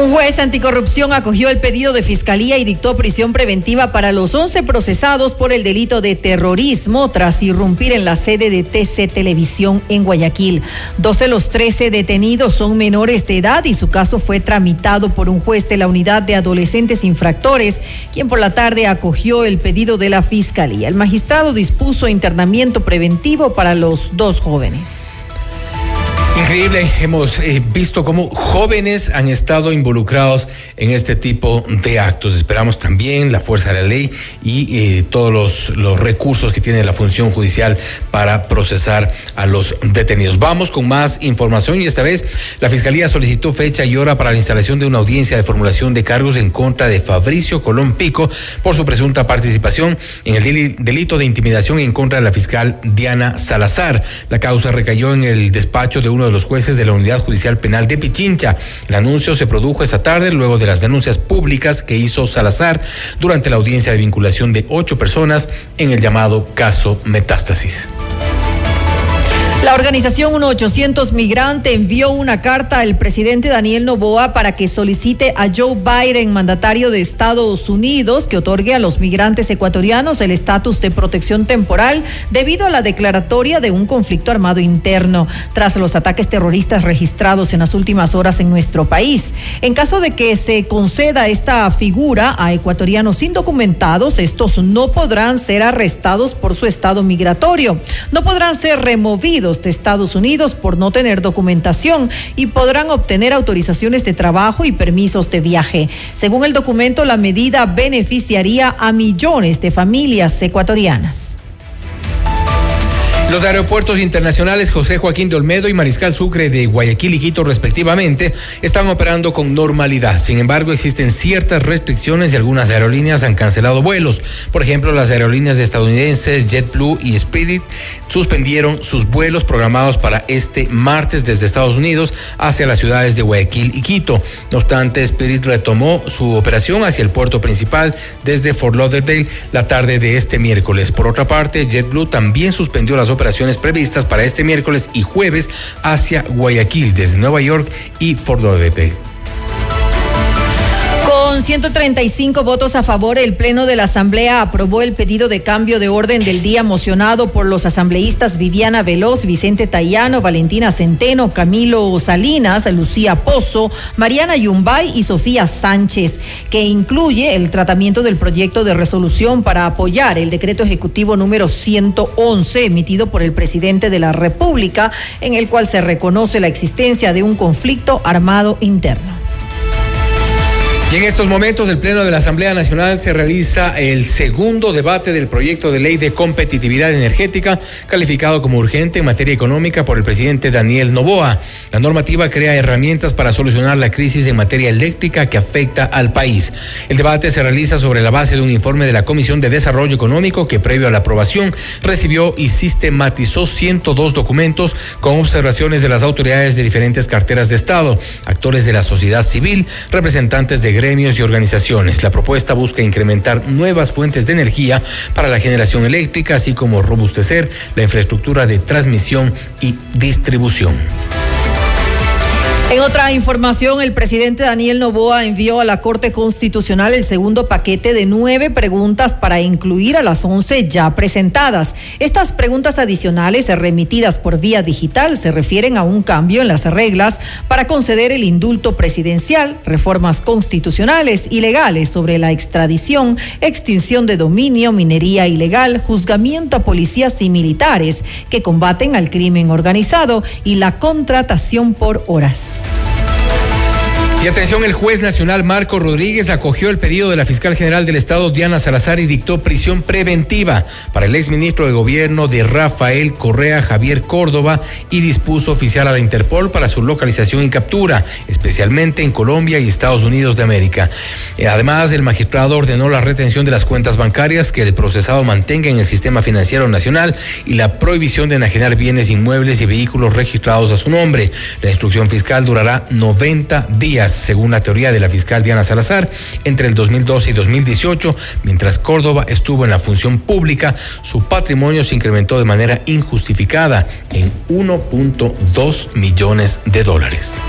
Un juez anticorrupción acogió el pedido de fiscalía y dictó prisión preventiva para los 11 procesados por el delito de terrorismo tras irrumpir en la sede de TC Televisión en Guayaquil. Dos de los 13 detenidos son menores de edad y su caso fue tramitado por un juez de la unidad de adolescentes infractores, quien por la tarde acogió el pedido de la fiscalía. El magistrado dispuso internamiento preventivo para los dos jóvenes. Increíble, hemos eh, visto cómo jóvenes han estado involucrados en este tipo de actos. Esperamos también la fuerza de la ley y eh, todos los, los recursos que tiene la función judicial para procesar a los detenidos. Vamos con más información y esta vez la Fiscalía solicitó fecha y hora para la instalación de una audiencia de formulación de cargos en contra de Fabricio Colón Pico por su presunta participación en el deli- delito de intimidación en contra de la fiscal Diana Salazar. La causa recayó en el despacho de uno de los jueces de la Unidad Judicial Penal de Pichincha. El anuncio se produjo esta tarde luego de las denuncias públicas que hizo Salazar durante la audiencia de vinculación de ocho personas en el llamado caso Metástasis. La organización 1800 Migrante envió una carta al presidente Daniel Noboa para que solicite a Joe Biden, mandatario de Estados Unidos, que otorgue a los migrantes ecuatorianos el estatus de protección temporal debido a la declaratoria de un conflicto armado interno tras los ataques terroristas registrados en las últimas horas en nuestro país. En caso de que se conceda esta figura a ecuatorianos indocumentados, estos no podrán ser arrestados por su estado migratorio, no podrán ser removidos de Estados Unidos por no tener documentación y podrán obtener autorizaciones de trabajo y permisos de viaje. Según el documento, la medida beneficiaría a millones de familias ecuatorianas. Los aeropuertos internacionales José Joaquín de Olmedo y Mariscal Sucre de Guayaquil y Quito respectivamente están operando con normalidad. Sin embargo, existen ciertas restricciones y algunas aerolíneas han cancelado vuelos. Por ejemplo, las aerolíneas estadounidenses JetBlue y Spirit suspendieron sus vuelos programados para este martes desde Estados Unidos hacia las ciudades de Guayaquil y Quito. No obstante, Spirit retomó su operación hacia el puerto principal desde Fort Lauderdale la tarde de este miércoles. Por otra parte, JetBlue también suspendió las operaciones previstas para este miércoles y jueves hacia Guayaquil desde Nueva York y Fort Lauderdale. Con 135 votos a favor, el Pleno de la Asamblea aprobó el pedido de cambio de orden del día mocionado por los asambleístas Viviana Veloz, Vicente Tayano, Valentina Centeno, Camilo Salinas, Lucía Pozo, Mariana Yumbay y Sofía Sánchez, que incluye el tratamiento del proyecto de resolución para apoyar el decreto ejecutivo número 111 emitido por el presidente de la República, en el cual se reconoce la existencia de un conflicto armado interno. Y en estos momentos el Pleno de la Asamblea Nacional se realiza el segundo debate del proyecto de ley de competitividad energética, calificado como urgente en materia económica por el presidente Daniel Novoa. La normativa crea herramientas para solucionar la crisis en materia eléctrica que afecta al país. El debate se realiza sobre la base de un informe de la Comisión de Desarrollo Económico que previo a la aprobación recibió y sistematizó 102 documentos con observaciones de las autoridades de diferentes carteras de Estado, actores de la sociedad civil, representantes de gremios y organizaciones. La propuesta busca incrementar nuevas fuentes de energía para la generación eléctrica, así como robustecer la infraestructura de transmisión y distribución. En otra información, el presidente Daniel Novoa envió a la Corte Constitucional el segundo paquete de nueve preguntas para incluir a las once ya presentadas. Estas preguntas adicionales remitidas por vía digital se refieren a un cambio en las reglas para conceder el indulto presidencial, reformas constitucionales y legales sobre la extradición, extinción de dominio, minería ilegal, juzgamiento a policías y militares que combaten al crimen organizado y la contratación por horas. Peace. Y atención, el juez nacional Marco Rodríguez acogió el pedido de la fiscal general del Estado, Diana Salazar, y dictó prisión preventiva para el exministro de Gobierno de Rafael Correa, Javier Córdoba, y dispuso oficiar a la Interpol para su localización y captura, especialmente en Colombia y Estados Unidos de América. Eh, además, el magistrado ordenó la retención de las cuentas bancarias que el procesado mantenga en el sistema financiero nacional y la prohibición de enajenar bienes inmuebles y vehículos registrados a su nombre. La instrucción fiscal durará 90 días según la teoría de la fiscal Diana Salazar, entre el 2012 y 2018, mientras Córdoba estuvo en la función pública, su patrimonio se incrementó de manera injustificada en 1.2 millones de dólares.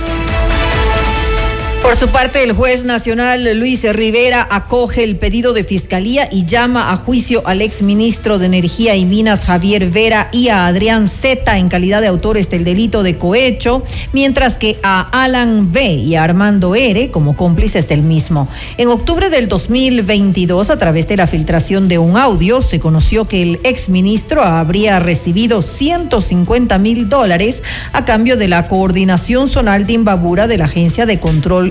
Por su parte, el juez nacional Luis Rivera acoge el pedido de fiscalía y llama a juicio al exministro de Energía y Minas Javier Vera y a Adrián Zeta en calidad de autores del delito de cohecho, mientras que a Alan B y a Armando R como cómplices del mismo. En octubre del 2022, a través de la filtración de un audio, se conoció que el exministro habría recibido 150 mil dólares a cambio de la coordinación zonal de Imbabura de la Agencia de Control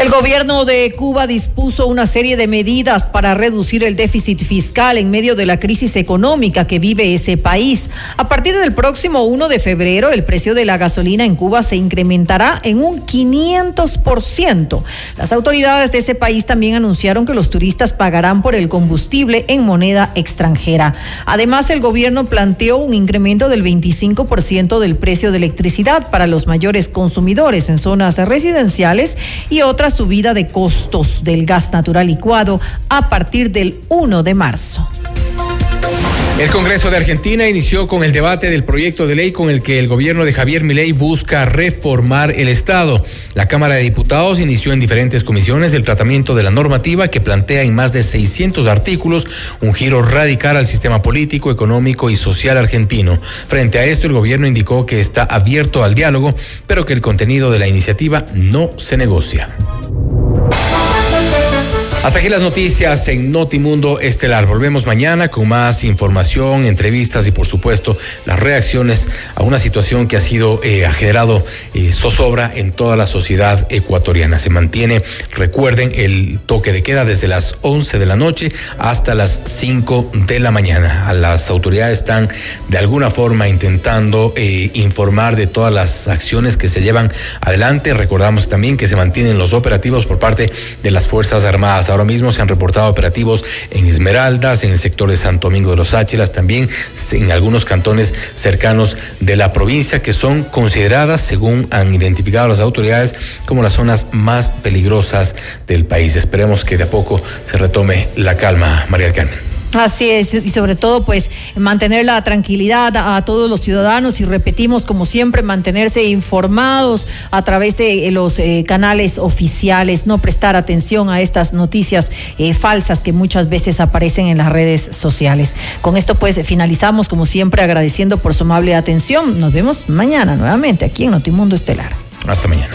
El gobierno de Cuba dispuso una serie de medidas para reducir el déficit fiscal en medio de la crisis económica que vive ese país. A partir del próximo 1 de febrero, el precio de la gasolina en Cuba se incrementará en un 500%. Las autoridades de ese país también anunciaron que los turistas pagarán por el combustible en moneda extranjera. Además, el gobierno planteó un incremento del 25% del precio de electricidad para los mayores consumidores en zonas residenciales y otras subida de costos del gas natural licuado a partir del 1 de marzo. El Congreso de Argentina inició con el debate del proyecto de ley con el que el gobierno de Javier Milei busca reformar el Estado. La Cámara de Diputados inició en diferentes comisiones el tratamiento de la normativa que plantea en más de 600 artículos un giro radical al sistema político, económico y social argentino. Frente a esto, el gobierno indicó que está abierto al diálogo, pero que el contenido de la iniciativa no se negocia. Hasta aquí las noticias en Notimundo Estelar. Volvemos mañana con más información, entrevistas y por supuesto las reacciones a una situación que ha sido, eh, ha generado eh, zozobra en toda la sociedad ecuatoriana. Se mantiene, recuerden, el toque de queda desde las 11 de la noche hasta las 5 de la mañana. Las autoridades están de alguna forma intentando eh, informar de todas las acciones que se llevan adelante. Recordamos también que se mantienen los operativos por parte de las Fuerzas Armadas Ahora mismo se han reportado operativos en Esmeraldas, en el sector de Santo Domingo de los Áchilas, también en algunos cantones cercanos de la provincia que son consideradas, según han identificado las autoridades, como las zonas más peligrosas del país. Esperemos que de a poco se retome la calma, María del Carmen. Así es, y sobre todo pues mantener la tranquilidad a, todos los ciudadanos y repetimos como siempre mantenerse informados a través de eh, los eh, canales oficiales, no prestar atención a estas noticias eh, falsas que muchas veces aparecen en las redes sociales. Con esto pues finalizamos como siempre agradeciendo por su amable atención. Nos vemos mañana nuevamente aquí en Notimundo Estelar. Hasta mañana.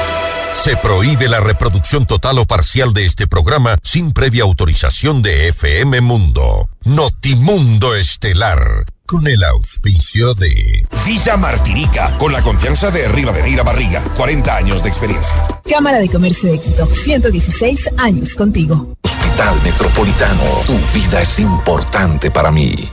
Se prohíbe la reproducción total o parcial de este programa sin previa autorización de FM Mundo. Notimundo Estelar. Con el auspicio de Villa Martinica, con la confianza de Rivadeneira Barriga, 40 años de experiencia. Cámara de Comercio de Quito, 116 años contigo. Hospital Metropolitano, tu vida es importante para mí.